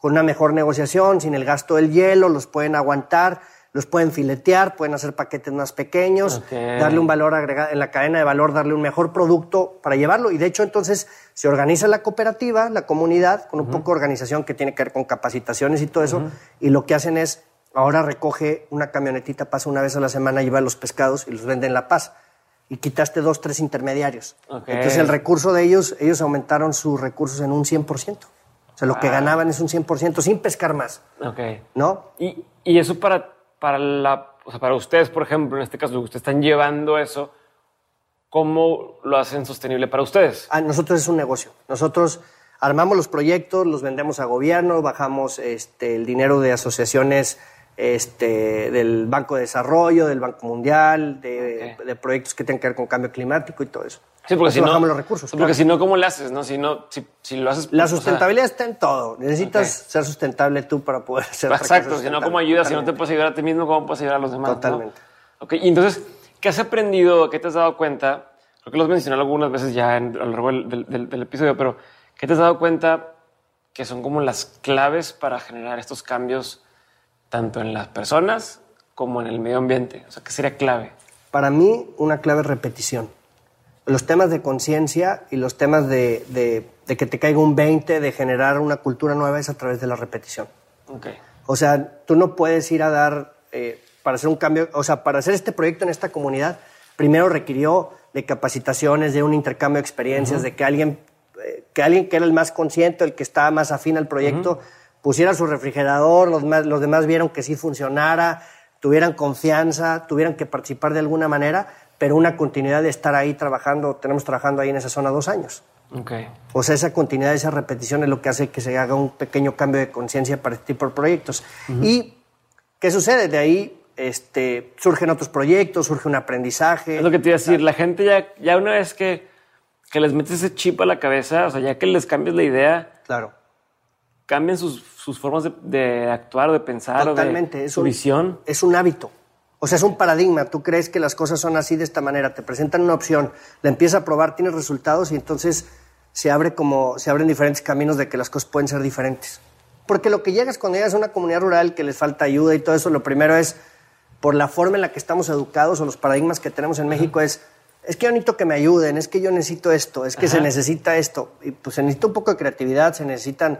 Speaker 1: con una mejor negociación, sin el gasto del hielo, los pueden aguantar, los pueden filetear, pueden hacer paquetes más pequeños, darle un valor agregado en la cadena de valor, darle un mejor producto para llevarlo. Y de hecho, entonces se organiza la cooperativa, la comunidad, con un poco de organización que tiene que ver con capacitaciones y todo eso. Y lo que hacen es, ahora recoge una camionetita, pasa una vez a la semana, lleva los pescados y los vende en La Paz. Y quitaste dos, tres intermediarios. Entonces el recurso de ellos, ellos aumentaron sus recursos en un 100%. O sea, lo
Speaker 2: Ah.
Speaker 1: que ganaban es un 100% sin pescar más,
Speaker 2: Ok.
Speaker 1: ¿no?
Speaker 2: Y, y eso para, para, la, o sea, para ustedes, por ejemplo, en este caso, ustedes están llevando eso, ¿cómo lo hacen sostenible para ustedes?
Speaker 1: Ah, nosotros es un negocio. Nosotros armamos los proyectos, los vendemos a gobierno, bajamos este, el dinero de asociaciones este, del Banco de Desarrollo, del Banco Mundial, de, proyectos que tengan que ver con cambio climático y todo eso.
Speaker 2: Sí, porque si no,
Speaker 1: los recursos.
Speaker 2: porque
Speaker 1: claro.
Speaker 2: si no, ¿cómo le haces? No, si no, si, si lo haces.
Speaker 1: La
Speaker 2: o sea,
Speaker 1: sustentabilidad está en todo. Necesitas ser sustentable tú para poder cosa
Speaker 2: Exacto, si no, ¿cómo ayudas? Si no te puedes ayudar a ti mismo, ¿cómo puedes ayudar a los demás? no?
Speaker 1: Totalmente.
Speaker 2: Ok, y entonces, ¿qué has aprendido? ¿Qué te has dado cuenta? Creo que lo has mencionado algunas veces ya en- a lo largo del, del- del- del episodio, pero ¿qué te has dado cuenta que son como las claves para generar estos cambios tanto en las personas como en el medio ambiente? O sea, ¿qué sería clave?
Speaker 1: Para mí, una clave es repetición. Los temas de conciencia y los temas de, de- de que te caiga un 20, de generar una cultura nueva, es a través de la repetición.
Speaker 2: Ok.
Speaker 1: O sea, tú no puedes ir a dar, eh, para hacer un cambio, o sea, para hacer este proyecto en esta comunidad, primero requirió de capacitaciones, de un intercambio de experiencias, de que alguien, eh, que alguien que era el más consciente, el que estaba más afín al proyecto, pusiera su refrigerador, los, más- los demás vieron que sí funcionara, tuvieran confianza, tuvieran que participar de alguna manera, pero una continuidad de estar ahí trabajando, tenemos trabajando ahí en esa zona dos años.
Speaker 2: Ok.
Speaker 1: O sea, esa continuidad, esa repetición es lo que hace que se haga un pequeño cambio de conciencia para este tipo de proyectos. ¿Y qué sucede? De ahí este, surgen otros proyectos, surge un aprendizaje.
Speaker 2: Es lo que te iba a decir. La gente ya, ya una vez que, que les metes ese chip a la cabeza, o sea, ya que les cambias la idea,
Speaker 1: Claro,
Speaker 2: cambian sus, sus formas de, de actuar o de pensar
Speaker 1: totalmente.
Speaker 2: o de
Speaker 1: es
Speaker 2: su
Speaker 1: un,
Speaker 2: visión.
Speaker 1: Es un hábito. O sea, es un paradigma. Tú crees que las cosas son así de esta manera. Te presentan una opción, la empiezas a probar, tienes resultados y entonces se abre como se abren diferentes caminos de que las cosas pueden ser diferentes. Porque lo que llegas cuando llegas a una comunidad rural que les falta ayuda y todo eso, lo primero es por la forma en la que estamos educados o los paradigmas que tenemos en México es es que yo necesito que me ayuden, es que yo necesito esto, es que se necesita esto y pues se necesita un poco de creatividad, se necesitan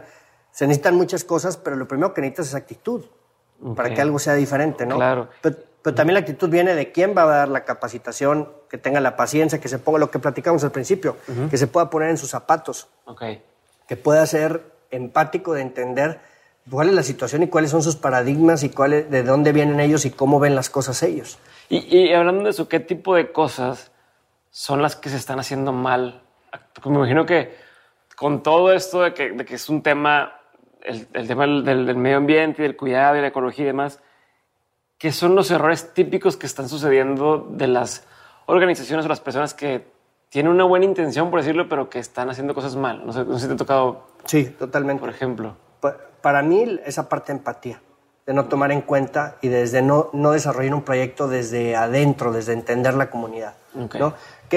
Speaker 1: se necesitan muchas cosas, pero lo primero que necesitas es actitud para
Speaker 2: Ok.
Speaker 1: que algo sea diferente, ¿no?
Speaker 2: Claro.
Speaker 1: Pero, pero también la actitud viene de quién va a dar la capacitación, que tenga la paciencia, que se ponga lo que platicamos al principio, que se pueda poner en sus zapatos,
Speaker 2: Ok.
Speaker 1: que pueda ser empático de entender cuál es la situación y cuáles son sus paradigmas y cuál es- de dónde vienen ellos y cómo ven las cosas ellos.
Speaker 2: Y, y hablando de eso, ¿qué tipo de cosas son las que se están haciendo mal? Porque me imagino que con todo esto de que, de que es un tema, el, el tema del, del- medio ambiente, del cuidado y la ecología y demás, ¿qué son los errores típicos que están sucediendo de las organizaciones o las personas que tienen una buena intención, por decirlo, pero que están haciendo cosas mal? No sé, no sé si te ha tocado,
Speaker 1: Sí, totalmente.
Speaker 2: por ejemplo.
Speaker 1: Pa- Para mí, esa parte de empatía, de no tomar en cuenta y desde no, no desarrollar un proyecto desde adentro, desde entender la comunidad.
Speaker 2: Ok.
Speaker 1: ¿no? Que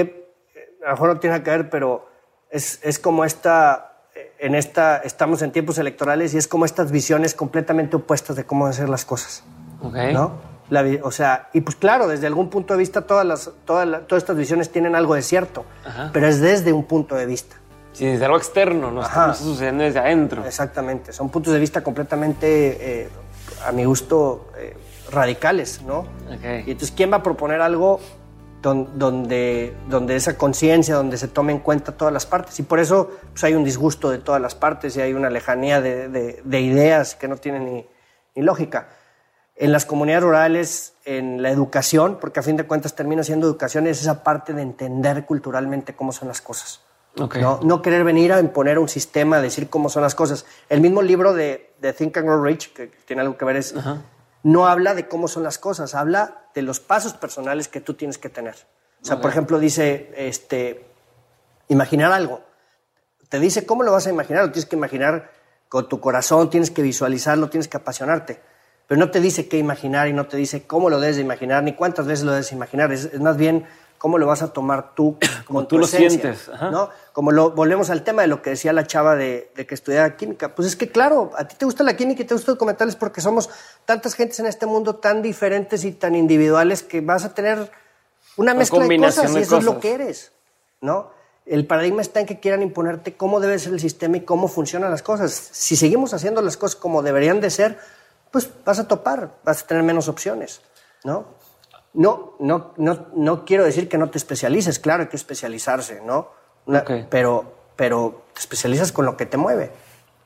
Speaker 1: eh, a lo mejor no tiene que ver, pero Es, es como esta, en esta, estamos en tiempos electorales y es como estas visiones completamente opuestas de cómo hacer las cosas.
Speaker 2: Ok.
Speaker 1: ¿no? La o sea, y pues claro, desde algún punto de vista todas, las, todas, todas estas visiones tienen algo de cierto,
Speaker 2: Ajá.
Speaker 1: pero es desde un punto de vista.
Speaker 2: Sí, desde algo externo, no está, sucediendo desde adentro.
Speaker 1: Exactamente, son puntos de vista completamente, eh, a mi gusto, eh, radicales, ¿no?
Speaker 2: Ok.
Speaker 1: Y entonces, ¿quién va a proponer algo donde, donde esa conciencia, donde se tome en cuenta todas las partes? Y por eso pues, hay un disgusto de todas las partes y hay una lejanía de, de- de ideas que no tienen ni, ni lógica. En las comunidades rurales, en la educación, porque a fin de cuentas termina siendo educación, es esa parte de entender culturalmente cómo son las cosas. No querer venir a imponer un sistema, a decir cómo son las cosas. El mismo libro de, de Think and Grow Rich, que tiene algo que ver, es, no habla de cómo son las cosas, habla de los pasos personales que tú tienes que tener. O sea, por ejemplo, dice, este, imaginar algo. Te dice cómo lo vas a imaginar, lo tienes que imaginar con tu corazón, tienes que visualizarlo, tienes que apasionarte. Pero no te dice qué imaginar y no te dice cómo lo debes de imaginar, ni cuántas veces lo debes imaginar. Es, es más bien cómo lo vas a tomar tú *coughs*
Speaker 2: Como tú lo sientes, ajá.
Speaker 1: ¿no? Como lo, volvemos al tema de lo que decía la chava de, de que estudiaba química. Pues es que, claro, a ti te gusta la química y te gusta documentales porque somos tantas gentes en este mundo tan diferentes y tan individuales que vas a tener una mezcla de cosas y eso es lo
Speaker 2: cosas.
Speaker 1: que eres, ¿no? El paradigma está en que quieran imponerte cómo debe ser el sistema y cómo funcionan las cosas. Si seguimos haciendo las cosas como deberían de ser, pues vas a topar, vas a tener menos opciones, ¿no? No, no, no, no quiero decir que no te especialices, claro, hay que especializarse, ¿no? Una-
Speaker 2: Ok.
Speaker 1: pero, pero te especializas con lo que te mueve,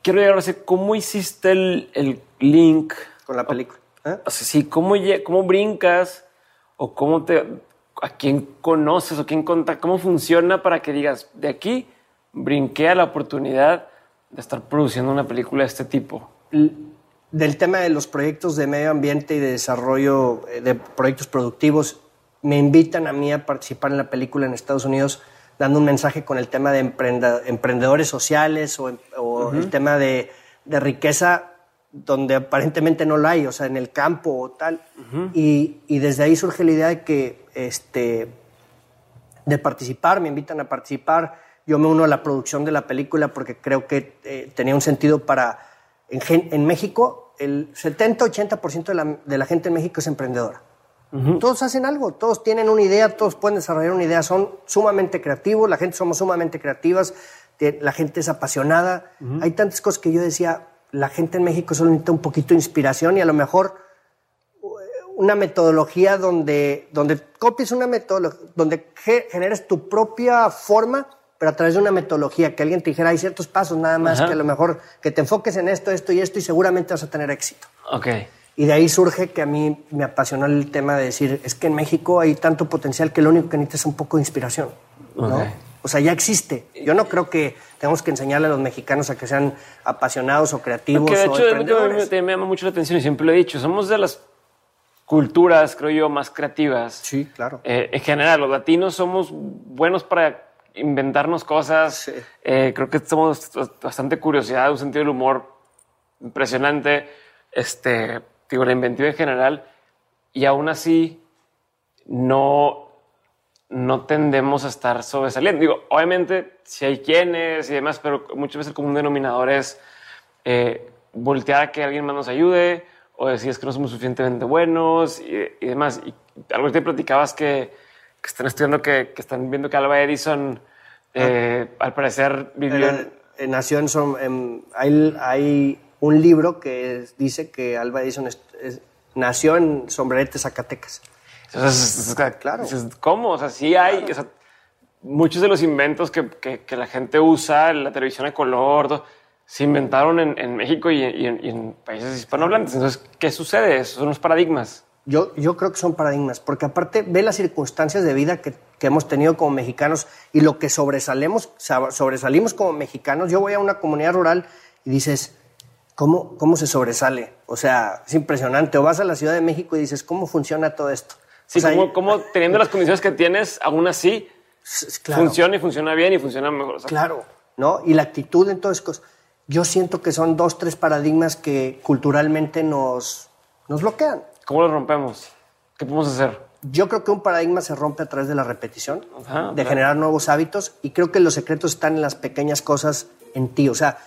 Speaker 2: Quiero llegar a saber cómo hiciste el, el link.
Speaker 1: con la película. ¿eh?
Speaker 2: O sea, sí, cómo, cómo brincas o cómo te. a quién conoces o quién contacta, cómo funciona para que digas, de aquí brinqué a la oportunidad de estar produciendo una película de este tipo.
Speaker 1: L- del tema de los proyectos de medio ambiente y de desarrollo eh, de proyectos productivos, me invitan a mí a participar en la película en Estados Unidos dando un mensaje con el tema de emprendedores sociales o, em- el tema de, de riqueza donde aparentemente no la hay, o sea, en el campo o tal. y, y desde ahí surge la idea de que este, de participar, me invitan a participar, yo me uno a la producción de la película porque creo que eh, tenía un sentido para, en, en México, el 70-80% de la, de la gente en México es emprendedora. Todos hacen algo, todos tienen una idea, todos pueden desarrollar una idea, son sumamente creativos, la gente somos sumamente creativas, la gente es apasionada. Hay tantas cosas que yo decía, la gente en México solo necesita un poquito de inspiración y a lo mejor una metodología donde, donde copies una metodología, donde ge- generes tu propia forma, pero a través de una metodología, que alguien te dijera, hay ciertos pasos nada más,
Speaker 2: Ajá.
Speaker 1: que a lo mejor que te enfoques en esto, esto y esto y seguramente vas a tener éxito.
Speaker 2: Ok.
Speaker 1: Y de ahí surge que a mí me apasionó el tema de decir, es que en México hay tanto potencial que lo único que necesitas es un poco de inspiración. ¿no?
Speaker 2: Ok.
Speaker 1: O sea, ya existe. Yo no creo que tengamos que enseñarle a los mexicanos a que sean apasionados o creativos
Speaker 2: Porque de hecho,
Speaker 1: emprendedores.
Speaker 2: me- me llama mucho la atención y siempre lo he dicho, somos de las culturas, creo yo, más creativas.
Speaker 1: Sí, claro.
Speaker 2: Eh, en general, los latinos somos buenos para inventarnos cosas.
Speaker 1: Sí.
Speaker 2: Eh, creo que somos bastante curiosidad, un sentido del humor impresionante. Este, digo, la inventiva en general. Y aún así, no, no tendemos a estar sobresaliendo. Digo, obviamente, si hay quienes y demás, pero muchas veces el común denominador es eh, voltear a que alguien más nos ayude o decir es que no somos suficientemente buenos y, y demás. Y algo que te platicabas que, que están estudiando, que, que están viendo que Alba Edison, eh, al parecer, vivió en...
Speaker 1: Nació en, som- en- hay, hay un libro que es- dice que Alba Edison es- es- nació en Sombrerete, Zacatecas. Claro.
Speaker 2: ¿Cómo? O sea, sí hay. o sea, muchos de los inventos que, que- que la gente usa, la televisión de color, todo, se inventaron en, en México y, en- y en, y en países hispanohablantes. Entonces, ¿qué sucede? Esos son los paradigmas.
Speaker 1: Yo, yo creo que son paradigmas, porque aparte ve las circunstancias de vida que, que hemos tenido como mexicanos y lo que sobresalemos, sa- sobresalimos como mexicanos. Yo voy a una comunidad rural y dices, ¿cómo, ¿cómo se sobresale? O sea, es impresionante. O vas a la Ciudad de México y dices, ¿cómo funciona todo esto?
Speaker 2: Sí,
Speaker 1: O sea,
Speaker 2: como, como teniendo las condiciones que tienes, aún así,
Speaker 1: claro.
Speaker 2: funciona y funciona bien y funciona mejor. O sea,
Speaker 1: Claro, ¿no? Y la actitud en todas cosas. Yo siento que son dos, tres paradigmas que culturalmente nos, nos bloquean.
Speaker 2: ¿Cómo lo rompemos? ¿Qué podemos hacer?
Speaker 1: yo creo que un paradigma se rompe a través de la repetición,
Speaker 2: Ajá,
Speaker 1: de
Speaker 2: claro.
Speaker 1: generar nuevos hábitos y creo que los secretos están en las pequeñas cosas en ti. O sea,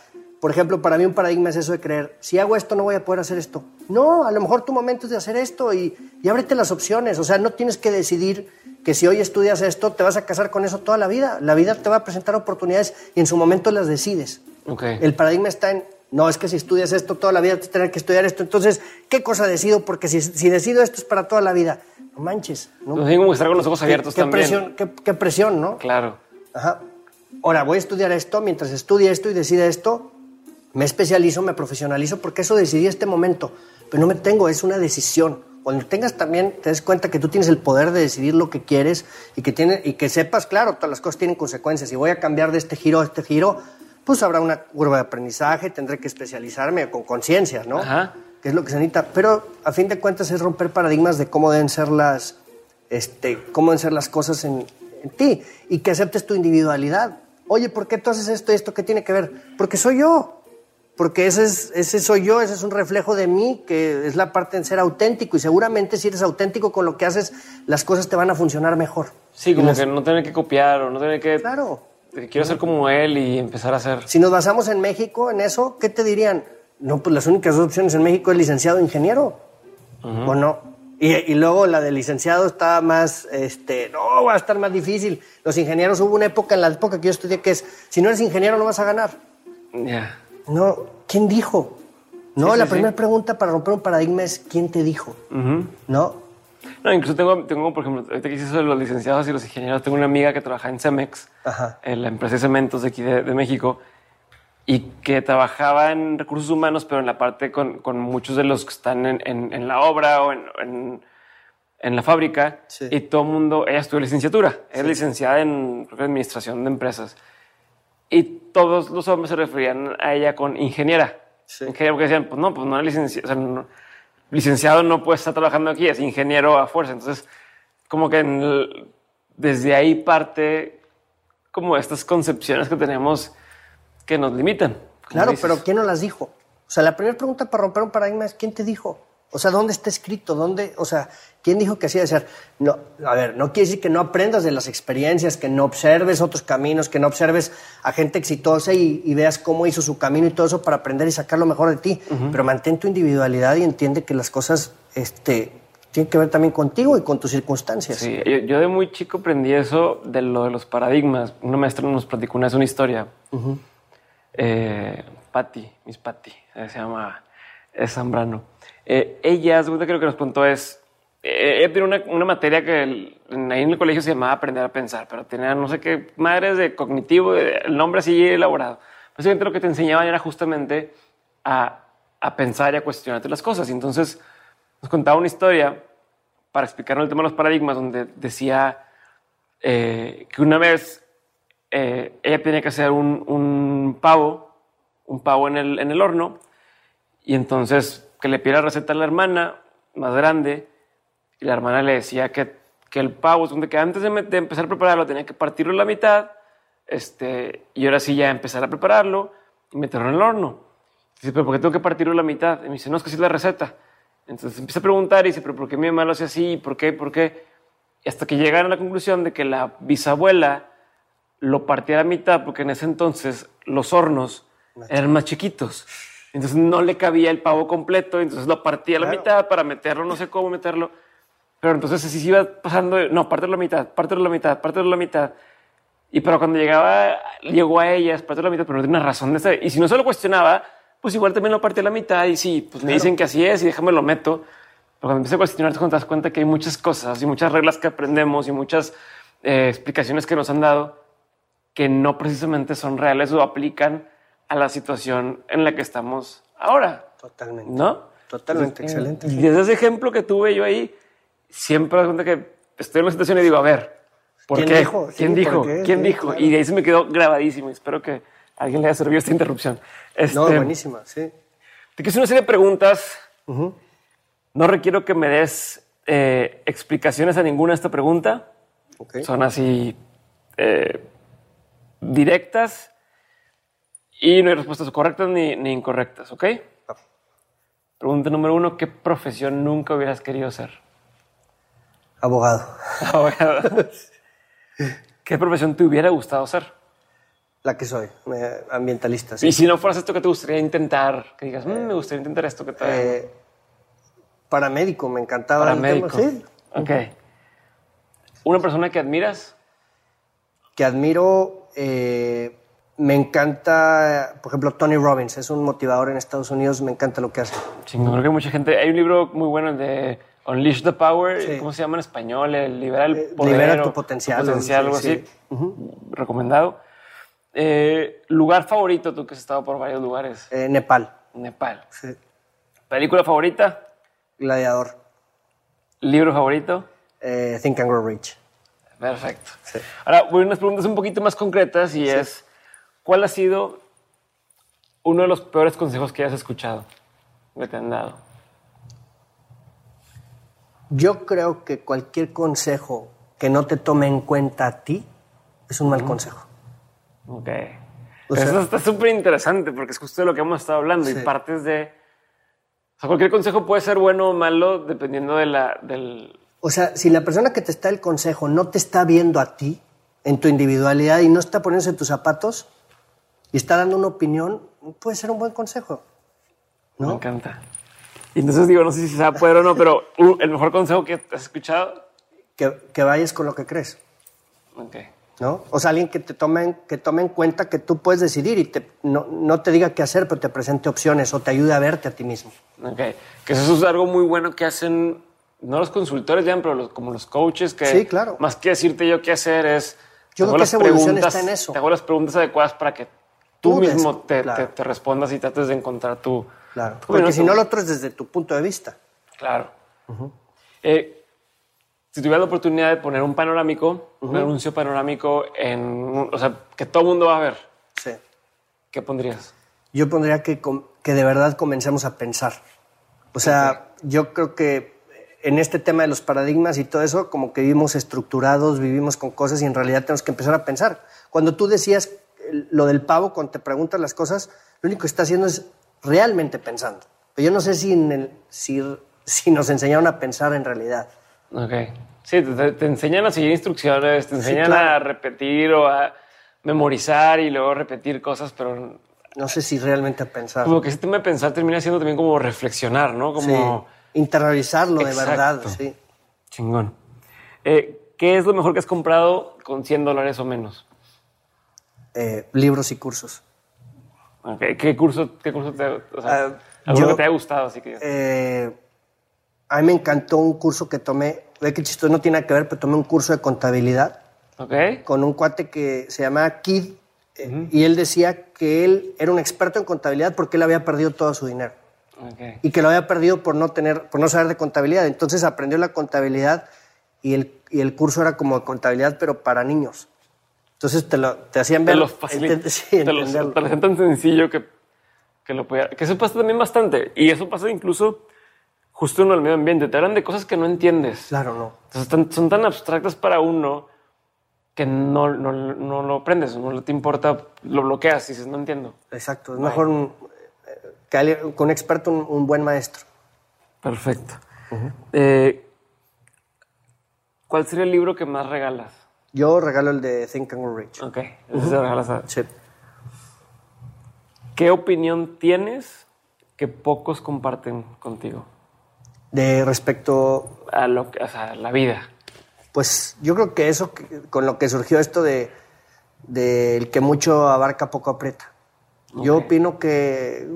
Speaker 1: por ejemplo, para mí un paradigma es eso de creer, si hago esto no voy a poder hacer esto. No, a lo mejor tu momento es de hacer esto y, y ábrete las opciones. O sea, no tienes que decidir que si hoy estudias esto te vas a casar con eso toda la vida. La vida te va a presentar oportunidades y en su momento las decides.
Speaker 2: Ok.
Speaker 1: El paradigma está en, no, es que si estudias esto toda la vida, a tener que estudiar esto. Entonces, ¿qué cosa decido? Porque si, si decido esto es para toda la vida. No manches. ¿no?
Speaker 2: Hay como que estar con los ojos
Speaker 1: ¿Qué,
Speaker 2: abiertos
Speaker 1: qué
Speaker 2: también.
Speaker 1: presión, qué, qué presión, ¿no?
Speaker 2: Claro.
Speaker 1: Ajá. Ahora, voy a estudiar esto, mientras estudie esto y decida esto, me especializo, me profesionalizo, porque eso decidí este momento. Pero no me tengo, es una decisión. Cuando tengas también, te des cuenta que tú tienes el poder de decidir lo que quieres y que, tiene, y que sepas, claro, todas las cosas tienen consecuencias. Si voy a cambiar de este giro a este giro, pues habrá una curva de aprendizaje, tendré que especializarme con conciencia, ¿no?
Speaker 2: Ajá.
Speaker 1: Que es lo que se necesita. Pero a fin de cuentas es romper paradigmas de cómo deben ser las, este, cómo deben ser las cosas en, en ti y que aceptes tu individualidad. Oye, ¿por qué tú haces esto y esto? ¿Qué tiene que ver? Porque soy yo. Porque ese, es, ese soy yo, ese es un reflejo de mí, que es la parte en ser auténtico. Y seguramente si eres auténtico con lo que haces, las cosas te van a funcionar mejor.
Speaker 2: Sí, como
Speaker 1: las-
Speaker 2: que no tener que copiar o no tener que...
Speaker 1: Claro.
Speaker 2: Quiero ser como él y empezar a hacer.
Speaker 1: Si nos basamos en México, en eso, ¿qué te dirían? No, pues las únicas dos opciones en México es licenciado ingeniero. ¿O no? Y, y luego la de licenciado está más, este, no, va a estar más difícil. Los ingenieros, hubo una época, en la época que yo estudié, que es, si no eres ingeniero no vas a ganar.
Speaker 2: Ya.
Speaker 1: No, ¿quién dijo? No,
Speaker 2: Sí,
Speaker 1: la
Speaker 2: sí,
Speaker 1: primera
Speaker 2: sí.
Speaker 1: pregunta para romper un paradigma es ¿quién te dijo?
Speaker 2: Ujú.
Speaker 1: ¿No?
Speaker 2: No, incluso tengo, tengo, por ejemplo, ahorita que hice eso de los licenciados y los ingenieros, tengo una amiga que trabaja en Cemex,
Speaker 1: Ajá.
Speaker 2: en la empresa de cementos de aquí de, de México, y que trabajaba en recursos humanos, pero en la parte con, con muchos de los que están en, en- en la obra o en, en- la fábrica,
Speaker 1: Sí.
Speaker 2: y todo el mundo, ella estudió licenciatura, es licenciada en creo que administración de empresas, y todos los hombres se referían a ella con ingeniera.
Speaker 1: Sí.
Speaker 2: Ingeniera porque decían, pues no, pues no es licenciado, o sea, no- licenciado no puede estar trabajando aquí, es ingeniero a fuerza. Entonces, como que en el- desde ahí parte como estas concepciones que tenemos que nos limitan.
Speaker 1: Claro,
Speaker 2: dices.
Speaker 1: pero ¿quién nos las dijo? O sea, la primera pregunta para romper un paradigma es ¿quién te dijo? O sea, ¿dónde está escrito? ¿Dónde? O sea, ¿quién dijo que así de ser? No, a ver, no quiere decir que no aprendas de las experiencias, que no observes otros caminos, que no observes a gente exitosa y, y veas cómo hizo su camino y todo eso para aprender y sacar lo mejor de ti. Pero mantén tu individualidad y entiende que las cosas este, tienen que ver también contigo y con tus circunstancias.
Speaker 2: Sí, yo, yo de muy chico aprendí eso de lo de los paradigmas. Una maestra nos platicó una vez una historia. Eh, Patti, Miss Patti, eh, se llama Zambrano. Eh, ella, de cuenta que nos contó es, ella tiene una, una materia que el- ahí en el colegio se llamaba aprender a pensar, pero tenía no sé qué madres de cognitivo, el nombre así elaborado. Básicamente lo que te enseñaban era justamente a, a pensar y a cuestionarte las cosas. Y entonces nos contaba una historia para explicarnos el tema de los paradigmas, donde decía eh, que una vez eh, ella tenía que hacer un, un pavo, un pavo en el, en el horno, y entonces que le pidiera la receta a la hermana más grande, y la hermana le decía que, que el pavo, donde que antes de, empezar a prepararlo tenía que partirlo a la mitad, este, y ahora sí ya empezar a prepararlo y meterlo en el horno. Dice, pero ¿por qué tengo que partirlo a la mitad? Y me dice, no, es que así es la receta. Entonces empieza a preguntar y dice, pero ¿por qué mi mamá lo hace así? ¿Por qué? ¿Por qué? Y hasta que llegaron a la conclusión de que la bisabuela lo partía a la mitad porque en ese entonces los hornos eran más chiquitos. Entonces no le cabía el pavo completo, entonces lo partía a la
Speaker 1: Claro.
Speaker 2: mitad para meterlo, no sé cómo meterlo. Pero entonces así se iba pasando, de, no, pártelo a la mitad, pártelo a la mitad, pártelo a la mitad. Y pero cuando llegaba, llegó a ellas, pártelo a la mitad, pero no tiene una razón de ser. Y si no se lo cuestionaba, pues igual también lo partía a la mitad y sí, pues me dicen que así es y déjame lo meto. Pero cuando empiezas a cuestionarte, cuando te das cuenta que hay muchas cosas y muchas reglas que aprendemos y muchas eh, explicaciones que nos han dado que no precisamente son reales o aplican a la situación en la que estamos ahora,
Speaker 1: Totalmente.
Speaker 2: ¿no?
Speaker 1: Totalmente, excelente.
Speaker 2: Y desde ese ejemplo que tuve yo ahí, siempre me cuenta que estoy en una situación y digo, a ver, ¿por
Speaker 1: ¿Quién
Speaker 2: qué?
Speaker 1: dijo?
Speaker 2: ¿Quién
Speaker 1: Sí,
Speaker 2: dijo? ¿Quién
Speaker 1: Sí,
Speaker 2: dijo?
Speaker 1: claro.
Speaker 2: Y de ahí se me quedó grabadísimo. y Espero que a alguien le haya servido esta interrupción. Este,
Speaker 1: No, buenísima, sí.
Speaker 2: Te quise una serie de preguntas. No requiero que me des eh, explicaciones a ninguna de esta pregunta. Son así eh, directas y no hay respuestas correctas ni, ni incorrectas, ¿ok? Pregunta número uno, ¿qué profesión nunca hubieras querido ser?
Speaker 1: Abogado.
Speaker 2: Abogado. ¿Qué profesión te hubiera gustado ser?
Speaker 1: La que soy, eh, ambientalista. sí.
Speaker 2: Y si no fueras esto, ¿qué te gustaría intentar? Que digas, "Mm, me gustaría intentar esto que te...
Speaker 1: Eh, paramédico, me encantaba
Speaker 2: Paramédico.
Speaker 1: sí.
Speaker 2: Ok. ¿Una persona que admiras?
Speaker 1: que admiro. eh, me encanta, por ejemplo, Tony Robbins, es un motivador en Estados Unidos, me encanta lo que hace.
Speaker 2: Chingón, creo que mucha gente... Hay un libro muy bueno el de Unleash the Power,
Speaker 1: Sí.
Speaker 2: ¿cómo se llama en español? El Libera el
Speaker 1: Eh,
Speaker 2: poder.
Speaker 1: Libera tu potencial,
Speaker 2: tu potencial,
Speaker 1: sí,
Speaker 2: algo
Speaker 1: sí.
Speaker 2: así. Recomendado. Eh, ¿Lugar favorito? Tú que has estado por varios lugares.
Speaker 1: Eh, Nepal,
Speaker 2: Nepal.
Speaker 1: sí.
Speaker 2: ¿Película favorita?
Speaker 1: Gladiador,
Speaker 2: ¿Libro favorito?
Speaker 1: eh, Think and Grow Rich.
Speaker 2: Perfecto. Ahora voy a unas preguntas un poquito más concretas y es, ¿cuál ha sido uno de los peores consejos que hayas escuchado que te han dado?
Speaker 1: Yo creo que cualquier consejo que no te tome en cuenta a ti es un mal consejo.
Speaker 2: Ok.
Speaker 1: O sea-
Speaker 2: Eso está súper interesante porque es justo de lo que hemos estado hablando y
Speaker 1: Sí.
Speaker 2: partes de... O sea, cualquier consejo puede ser bueno o malo dependiendo de la, del...
Speaker 1: O sea, si la persona que te está el consejo no te está viendo a ti en tu individualidad y no está poniéndose tus zapatos y está dando una opinión, puede ser un buen consejo.
Speaker 2: Me
Speaker 1: ¿No?
Speaker 2: encanta. Y entonces digo, no sé si se va a poder o no, pero uh, el mejor consejo que has escuchado.
Speaker 1: Que, que vayas con lo que crees.
Speaker 2: Ok.
Speaker 1: ¿no? O sea, alguien que te tome, que tome en cuenta que tú puedes decidir y te, no, no te diga qué hacer, pero te presente opciones o te ayude a verte a ti mismo.
Speaker 2: Ok. Que eso es algo muy bueno que hacen, no los consultores ya, pero los- como los coaches, que
Speaker 1: Sí, claro.
Speaker 2: más que decirte yo qué hacer es...
Speaker 1: Yo creo que esa evolución está en eso.
Speaker 2: Te hago las preguntas adecuadas para que tú, mismo te,
Speaker 1: claro.
Speaker 2: te- te respondas y trates de encontrar tu...
Speaker 1: Claro.
Speaker 2: tu
Speaker 1: Porque si no, lo otro es desde tu punto de vista.
Speaker 2: Claro. Eh, si tuviera la oportunidad de poner un panorámico, un anuncio panorámico en... O sea, que todo el mundo va a ver,
Speaker 1: Sí.
Speaker 2: ¿qué pondrías?
Speaker 1: Yo pondría que, que de verdad comencemos a pensar. O sea, yo creo que en este tema de los paradigmas y todo eso, como que vivimos estructurados, vivimos con cosas y en realidad tenemos que empezar a pensar. Cuando tú decías lo del pavo, cuando te preguntas las cosas, lo único que está haciendo es realmente pensando. Pero yo no sé si, en el- si, *laughs* si nos enseñaron a pensar en realidad.
Speaker 2: Ok. Sí, te, te enseñan a seguir instrucciones, te enseñan
Speaker 1: claro.
Speaker 2: a repetir o a memorizar y luego repetir cosas, pero
Speaker 1: No sé si realmente a pensar.
Speaker 2: como que ese tema de pensar termina siendo también como reflexionar, ¿no?
Speaker 1: Sí,
Speaker 2: Como
Speaker 1: internalizarlo de
Speaker 2: Exacto.
Speaker 1: verdad, sí.
Speaker 2: chingón. Eh, ¿Qué es lo mejor que has comprado con 100 dólares o menos?
Speaker 1: Eh, libros y cursos.
Speaker 2: Ok, ¿Qué curso, qué curso te, o sea,
Speaker 1: Ah,
Speaker 2: alguno
Speaker 1: yo-
Speaker 2: que te haya gustado? Así que,
Speaker 1: Eh, a mí me encantó un curso que tomé, ve que chistoso no tiene nada que ver, pero tomé un curso de contabilidad
Speaker 2: ok.
Speaker 1: con un cuate que se llamaba Kid eh, y él decía que él era un experto en contabilidad porque él había perdido todo su dinero
Speaker 2: ok.
Speaker 1: y que lo había perdido por no tener, por no saber de contabilidad. Entonces aprendió la contabilidad y el, y el curso era como contabilidad pero para niños. Entonces te, lo, te hacían
Speaker 2: Te
Speaker 1: ver,
Speaker 2: lo *laughs* facilita.
Speaker 1: enten- sí,
Speaker 2: te, lo,
Speaker 1: entenderlo.
Speaker 2: te lo hacen tan sencillo que, que lo pueda. Que eso pasa también bastante. Y eso pasa incluso justo en el medio ambiente. Te hablan de cosas que no entiendes.
Speaker 1: Claro, no.
Speaker 2: Entonces tan- son tan abstractas para uno que no, no, no lo aprendes, no te importa, lo bloqueas y dices, no entiendo.
Speaker 1: Exacto. Es mejor un, eh, que alguien- con un experto, un, un buen maestro.
Speaker 2: Perfecto. Eh, ¿Cuál sería el libro que más regalas?
Speaker 1: Yo regalo el de Think and Grow Rich.
Speaker 2: Ok, ese se lo regalas a-
Speaker 1: Sí.
Speaker 2: ¿Qué opinión tienes que pocos comparten contigo?
Speaker 1: De respecto,
Speaker 2: A lo que, o sea, la vida.
Speaker 1: pues yo creo que eso, con lo que surgió esto de del que mucho abarca, poco aprieta. Yo opino que,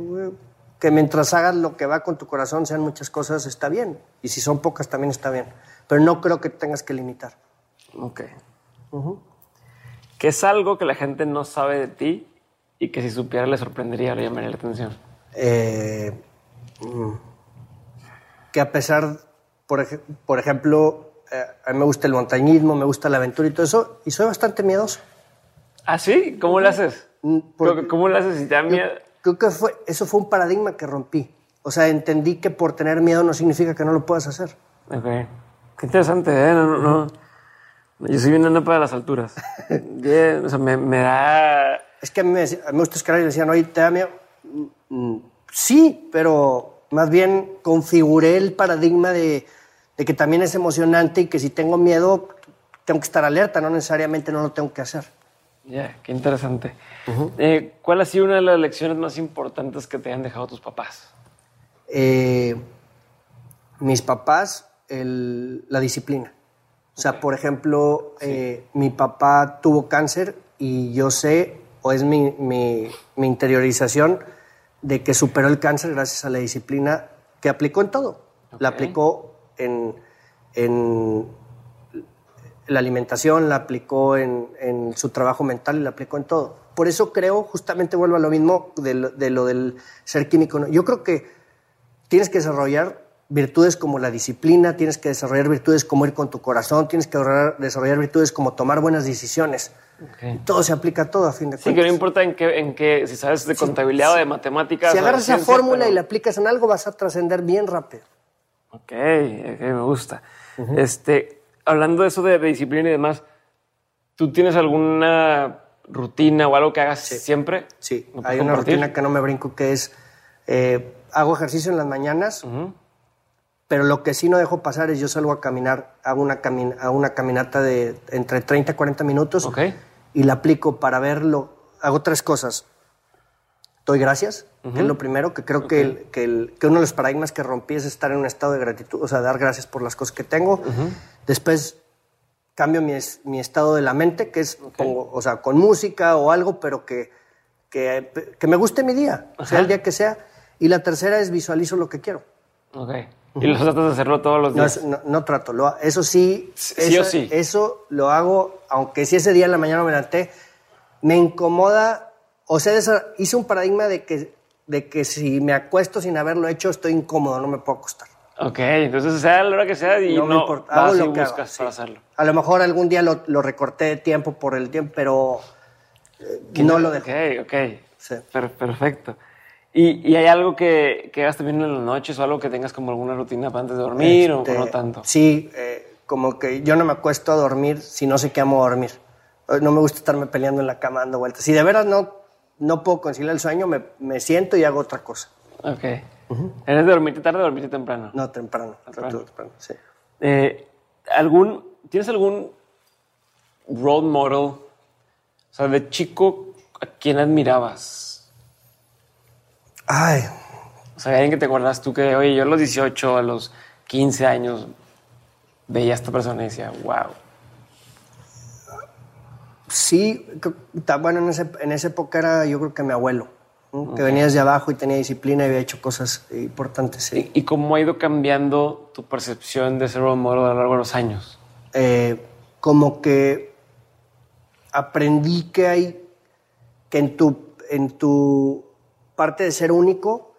Speaker 1: que mientras hagas lo que va con tu corazón, sean muchas cosas, está bien. Y si son pocas, también está bien. Pero no creo que tengas que limitar.
Speaker 2: Ok. ¿Qué es algo que la gente no sabe de ti y que si supiera le sorprendería, le llamaría la atención?
Speaker 1: Eh, mm, que a pesar, por, ej- por ejemplo, eh, a mí me gusta el montañismo, me gusta la aventura y todo eso, y soy bastante miedoso.
Speaker 2: ¿Ah, sí? ¿Cómo le haces?
Speaker 1: Mm, porque-
Speaker 2: ¿Cómo, le haces si te da miedo?
Speaker 1: creo que fue, eso fue un paradigma que rompí. O sea, entendí que por tener miedo no significa que no lo puedas hacer.
Speaker 2: Ok. Qué interesante, ¿eh? No, no, no. Yo soy bien ando para las alturas. *laughs* Bien, o sea, me, me da...
Speaker 1: Es que a mí me, a mí escalar y decían, oye, ¿te da miedo? Mm, mm, sí, pero más bien configuré el paradigma de, de que también es emocionante y que si tengo miedo, tengo que estar alerta, no necesariamente no lo tengo que hacer.
Speaker 2: Ya, qué interesante. Eh, ¿Cuál ha sido una de las lecciones más importantes que te han dejado tus papás?
Speaker 1: Eh, mis papás, el- la disciplina. O sea, por ejemplo, eh, mi papá tuvo cáncer y yo sé, o es mi, mi- mi interiorización, de que superó el cáncer gracias a la disciplina que aplicó en todo. La aplicó en, en la alimentación, la aplicó en, en su trabajo mental y la aplicó en todo. Por eso creo, justamente vuelvo a lo mismo de lo, de lo del ser químico. Yo creo que tienes que desarrollar virtudes como la disciplina, tienes que desarrollar virtudes como ir con tu corazón, tienes que desarrollar- virtudes como tomar buenas decisiones. Todo se aplica a todo, a fin de
Speaker 2: Sí,
Speaker 1: cuentas.
Speaker 2: que no importa en qué, en qué si sabes de contabilidad o de matemáticas.
Speaker 1: si agarras esa fórmula
Speaker 2: pero-
Speaker 1: y la aplicas en algo, vas a trascender bien rápido.
Speaker 2: Ok, ok, me gusta. este, hablando de eso de, de disciplina y demás, ¿tú tienes alguna rutina o algo que hagas siempre?
Speaker 1: Sí,
Speaker 2: ¿Me puedes
Speaker 1: hay una rutina que no me brinco que es, eh, hago ejercicio en las mañanas, pero lo que sí no dejo pasar es yo salgo a caminar, hago una, camin- hago una caminata de entre 30 y 40 minutos y la aplico para verlo. Hago tres cosas. Doy gracias, que es lo primero, que creo que, el- que, el- que uno de los paradigmas que rompí es estar en un estado de gratitud, o sea, dar gracias por las cosas que tengo. Después cambio mi, es- mi estado de la mente, que es, pongo, o sea, con música o algo, pero que, que, que me guste mi día, sea el día que sea. Y la tercera es visualizo lo que quiero.
Speaker 2: Y los tratas de hacerlo todos los
Speaker 1: No,
Speaker 2: días.
Speaker 1: es- no, no trato, lo, eso sí,
Speaker 2: Sí
Speaker 1: eso,
Speaker 2: sí.
Speaker 1: eso lo hago, aunque si ese día en la mañana me levanté, me incomoda, o sea, hice un paradigma de que, de que si me acuesto sin haberlo hecho, estoy incómodo, no me puedo acostar.
Speaker 2: Ok, entonces sea la hora que sea y no,
Speaker 1: no me importa, hago lo que haga,
Speaker 2: buscas
Speaker 1: sí.
Speaker 2: para hacerlo.
Speaker 1: A lo mejor algún día lo, lo recorté de tiempo por el tiempo, pero eh, no lo dejo.
Speaker 2: Ok, ok.
Speaker 1: Sí.
Speaker 2: Per- perfecto. ¿Y, y hay algo que, que hagas también en las noches o algo que tengas como alguna rutina para antes de dormir
Speaker 1: Este,
Speaker 2: o no tanto?
Speaker 1: Sí, eh, como que yo no me acuesto a dormir si no sé qué amo dormir. Eh, No me gusta estarme peleando en la cama dando vueltas. Si de veras no, no puedo conciliar el sueño, me, me siento y hago otra cosa.
Speaker 2: Ok. ¿Eres de dormirte tarde o dormirte temprano?
Speaker 1: No, temprano.
Speaker 2: Temprano.
Speaker 1: Temprano, temprano, sí.
Speaker 2: Eh, ¿algún, ¿Tienes algún role model? O sea, de chico, ¿a quién admirabas?
Speaker 1: Ay,
Speaker 2: O sea, alguien que te acuerdas tú que, oye, yo a los 18, a los 15 años, veía a esta persona y decía, wow.
Speaker 1: sí, bueno, en, ese- en esa época era yo creo que mi abuelo, ¿no? que venía desde abajo y tenía disciplina y había hecho cosas importantes. sí.
Speaker 2: ¿Y, y cómo ha ido cambiando tu percepción de ese role model a lo largo de los años?
Speaker 1: eh, como que aprendí que hay que en tu, en tu parte de ser único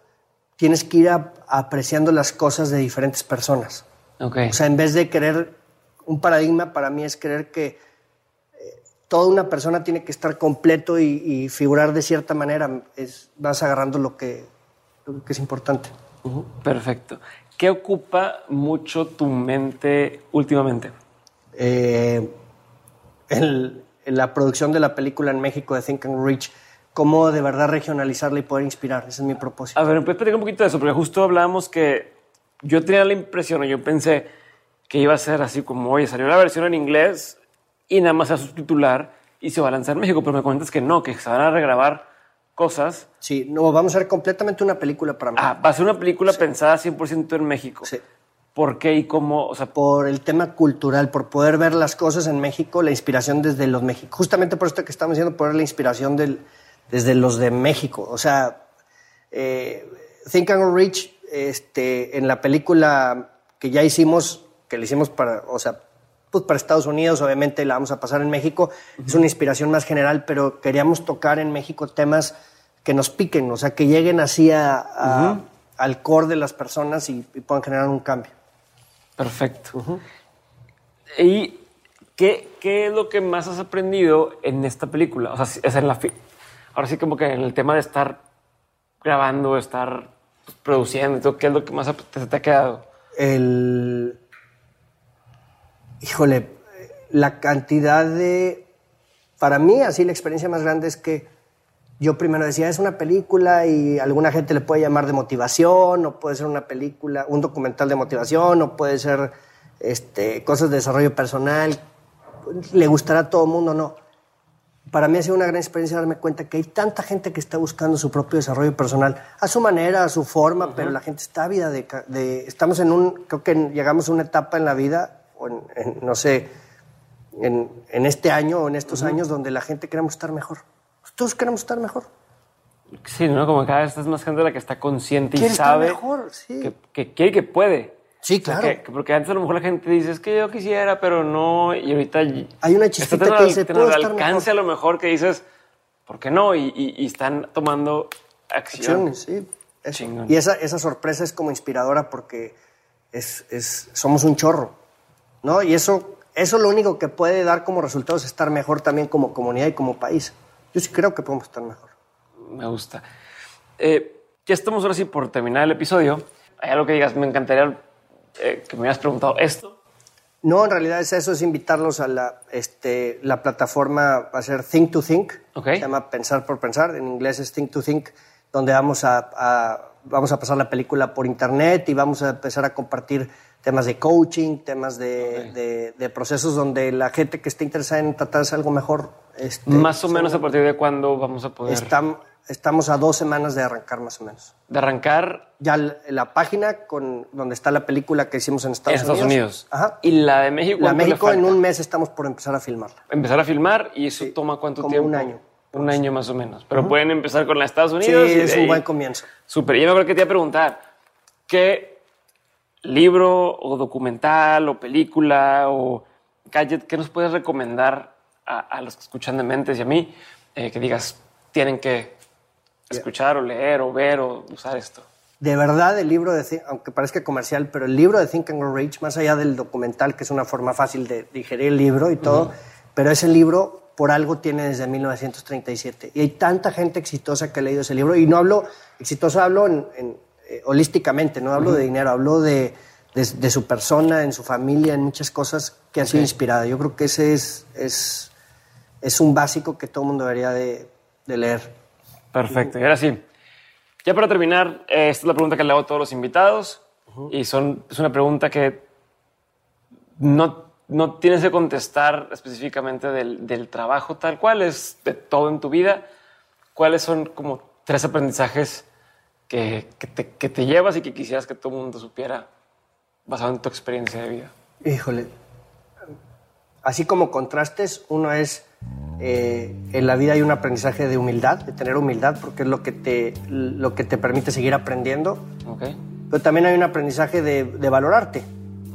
Speaker 1: tienes que ir a- apreciando las cosas de diferentes personas.
Speaker 2: Ok.
Speaker 1: O sea, en vez de querer, un paradigma para mí es creer que eh, toda una persona tiene que estar completo y, y figurar de cierta manera. Es, vas agarrando lo que, lo que es importante.
Speaker 2: Perfecto. ¿Qué ocupa mucho tu mente últimamente?
Speaker 1: eh, el- la producción de la película en México de Think and Reach, cómo de verdad regionalizarla y poder inspirar. Ese es mi propósito.
Speaker 2: A ver, ¿me puedes platicar un poquito de eso? Porque justo hablábamos que yo tenía la impresión, o yo pensé que iba a ser así como, oye, salió la versión en inglés y nada más a subtitular y se va a lanzar en México, pero me comentas que no, que se van a regrabar cosas.
Speaker 1: Sí, no, vamos a hacer completamente una película para mí.
Speaker 2: Ah, va a ser una película pensada 100% en México.
Speaker 1: Sí.
Speaker 2: ¿Por qué y cómo? O sea,
Speaker 1: Por el tema cultural, por poder ver las cosas en México, la inspiración desde los mexicanos. Justamente por esto que estamos diciendo, poner la inspiración del, desde los de México. O sea, eh, Think and Grow Rich, este, en la película que ya hicimos, que le hicimos para, o sea, pues para Estados Unidos, obviamente la vamos a pasar en México, es una inspiración más general, pero queríamos tocar en México temas que nos piquen, o sea, que lleguen así a- a- al core de las personas y- y puedan generar un cambio.
Speaker 2: perfecto. ¿Y qué, qué es lo que más has aprendido en esta película? O sea, es en la ahora sí como que en el tema de estar grabando, estar produciendo, ¿qué es lo que más te, te ha quedado?
Speaker 1: el híjole la cantidad de para mí así la experiencia más grande es que yo primero decía es una película y alguna gente le puede llamar de motivación o puede ser una película un documental de motivación o puede ser este, cosas de desarrollo personal, le gustará a todo el mundo, no. Para mí ha sido una gran experiencia darme cuenta que hay tanta gente que está buscando su propio desarrollo personal, a su manera, a su forma, pero la gente está ávida de, de- Estamos en un... Creo que llegamos a una etapa en la vida, o en, en, no sé, en, en este año o en estos años, donde la gente queremos estar mejor. Todos queremos estar mejor.
Speaker 2: Sí, ¿no? Como cada vez es más gente la que está consciente y sabe
Speaker 1: mejor, sí.
Speaker 2: que, que quiere y que puede.
Speaker 1: Sí, claro.
Speaker 2: que- que porque antes a lo mejor la gente dice, es que yo quisiera, pero no. Y ahorita.
Speaker 1: Hay una chispita que
Speaker 2: al-
Speaker 1: dice, "Puedo estar
Speaker 2: alcance
Speaker 1: mejor".
Speaker 2: a lo mejor que dices, ¿por qué no? Y, y- y están tomando acción.
Speaker 1: acciones, sí. Eso. Y esa, esa sorpresa es como inspiradora porque es, es- somos un chorro, ¿no? Y eso, eso lo único que puede dar como resultado es estar mejor también como comunidad y como país. Yo sí creo que podemos estar mejor.
Speaker 2: Me gusta. Eh, ya estamos ahora sí por terminar el episodio. Hay algo que digas, me encantaría eh, que me hubieras preguntado esto.
Speaker 1: No, en realidad es eso, es invitarlos a la, este, la plataforma, va a ser Think to Think,
Speaker 2: Ok.
Speaker 1: se llama Pensar por Pensar, en inglés es Think to Think, donde vamos a, a- vamos a pasar la película por internet y vamos a empezar a compartir temas de coaching, temas de, de- de procesos donde la gente que esté interesada en tratar de hacer algo mejor. este,
Speaker 2: Más o menos a partir de cuándo vamos a poder
Speaker 1: estamos a dos semanas de arrancar más o menos.
Speaker 2: de arrancar
Speaker 1: Ya la, la página con, donde está la película que hicimos en Estados,
Speaker 2: en Estados Unidos.
Speaker 1: Ajá.
Speaker 2: Y la de México,
Speaker 1: La
Speaker 2: ¿cuánto le
Speaker 1: México en un mes estamos por empezar a filmarla.
Speaker 2: Empezar a filmar y eso
Speaker 1: Sí,
Speaker 2: toma cuánto
Speaker 1: como
Speaker 2: tiempo?
Speaker 1: un año.
Speaker 2: Un año más o menos. Pero pueden empezar con la Estados
Speaker 1: Sí,
Speaker 2: Unidos. y de
Speaker 1: es un buen comienzo.
Speaker 2: Súper. Y yo me acuerdo que te iba a preguntar, ¿qué libro o documental o película o gadget, qué nos puedes recomendar a, a los que escuchan de mentes y a mí? eh, que digas, tienen que escuchar o leer o ver o usar esto.
Speaker 1: De verdad, el libro de, Think- aunque parezca comercial, pero el libro de Think and Grow Rich, más allá del documental, que es una forma fácil de digerir el libro y todo, pero ese libro por algo tiene desde 1937. Y hay tanta gente exitosa que ha leído ese libro. Y no hablo, exitosa hablo en, en, eh, holísticamente, no hablo de dinero, hablo de, de, de su persona, en su familia, en muchas cosas que han sido inspiradas. Yo creo que ese es, es, es un básico que todo el mundo debería de, de leer.
Speaker 2: Perfecto. Y ahora sí, ya para terminar, eh, esta es la pregunta que le hago a todos los invitados y son, es una pregunta que no, no tienes que contestar específicamente del, del trabajo tal cual, es de todo en tu vida. ¿Cuáles son como tres aprendizajes que, que te, que te llevas y que quisieras que todo el mundo supiera basado en tu experiencia de vida?
Speaker 1: Híjole. Así como contrastes, uno es eh, en la vida hay un aprendizaje de humildad, de tener humildad, porque es lo que te, lo que te permite seguir aprendiendo.
Speaker 2: ¿Ok?
Speaker 1: Pero también hay un aprendizaje de, de valorarte,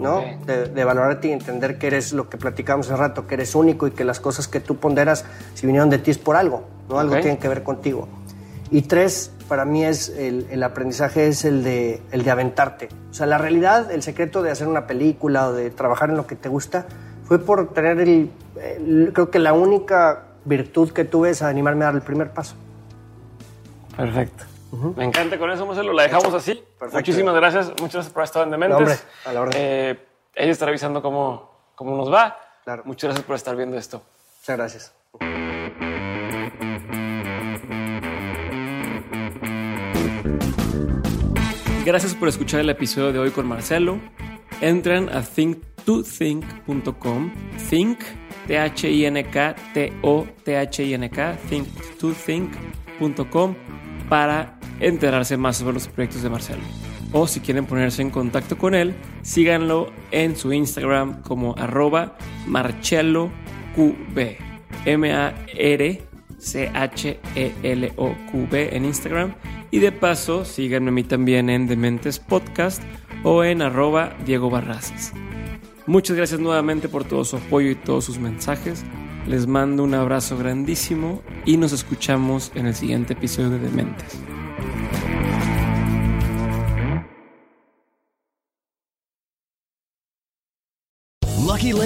Speaker 1: ¿no?
Speaker 2: Ok.
Speaker 1: De, de valorarte y entender que eres lo que platicamos hace rato, que eres único y que las cosas que tú ponderas, si vinieron de ti, es por algo, ¿no? Algo
Speaker 2: Ok.
Speaker 1: tiene que ver contigo. Y tres, para mí es el, el aprendizaje es el de, el de aventarte. O sea, la realidad, el secreto de hacer una película o de trabajar en lo que te gusta, fue por tener el, el- creo que la única virtud que tuve es animarme a dar el primer paso.
Speaker 2: Perfecto. Me encanta con eso, Marcelo. La dejamos así.
Speaker 1: Perfecto.
Speaker 2: Muchísimas gracias. Muchas gracias por estar en Dementes.
Speaker 1: No, hombre, a la orden.
Speaker 2: Eh, ella estará avisando cómo, cómo nos va.
Speaker 1: Claro.
Speaker 2: Muchas gracias por estar viendo esto.
Speaker 1: Muchas gracias.
Speaker 2: Gracias por escuchar el episodio de hoy con Marcelo. Entren a think2think.com. Think, T-H-I-N-K, T-O-T-H-I-N-K, think2think.com para enterarse más sobre los proyectos de Marcelo. O si quieren ponerse en contacto con él, síganlo en su Instagram como arroba marcelloqb. M-A-R-C-H-E-L-O-Q-B en Instagram. Y de paso, síganme a mí también en Dementes Podcast o en arroba Diego Barrazas. Muchas gracias nuevamente por todo su apoyo y todos sus mensajes. Les mando un abrazo grandísimo y nos escuchamos en el siguiente episodio de Dementes.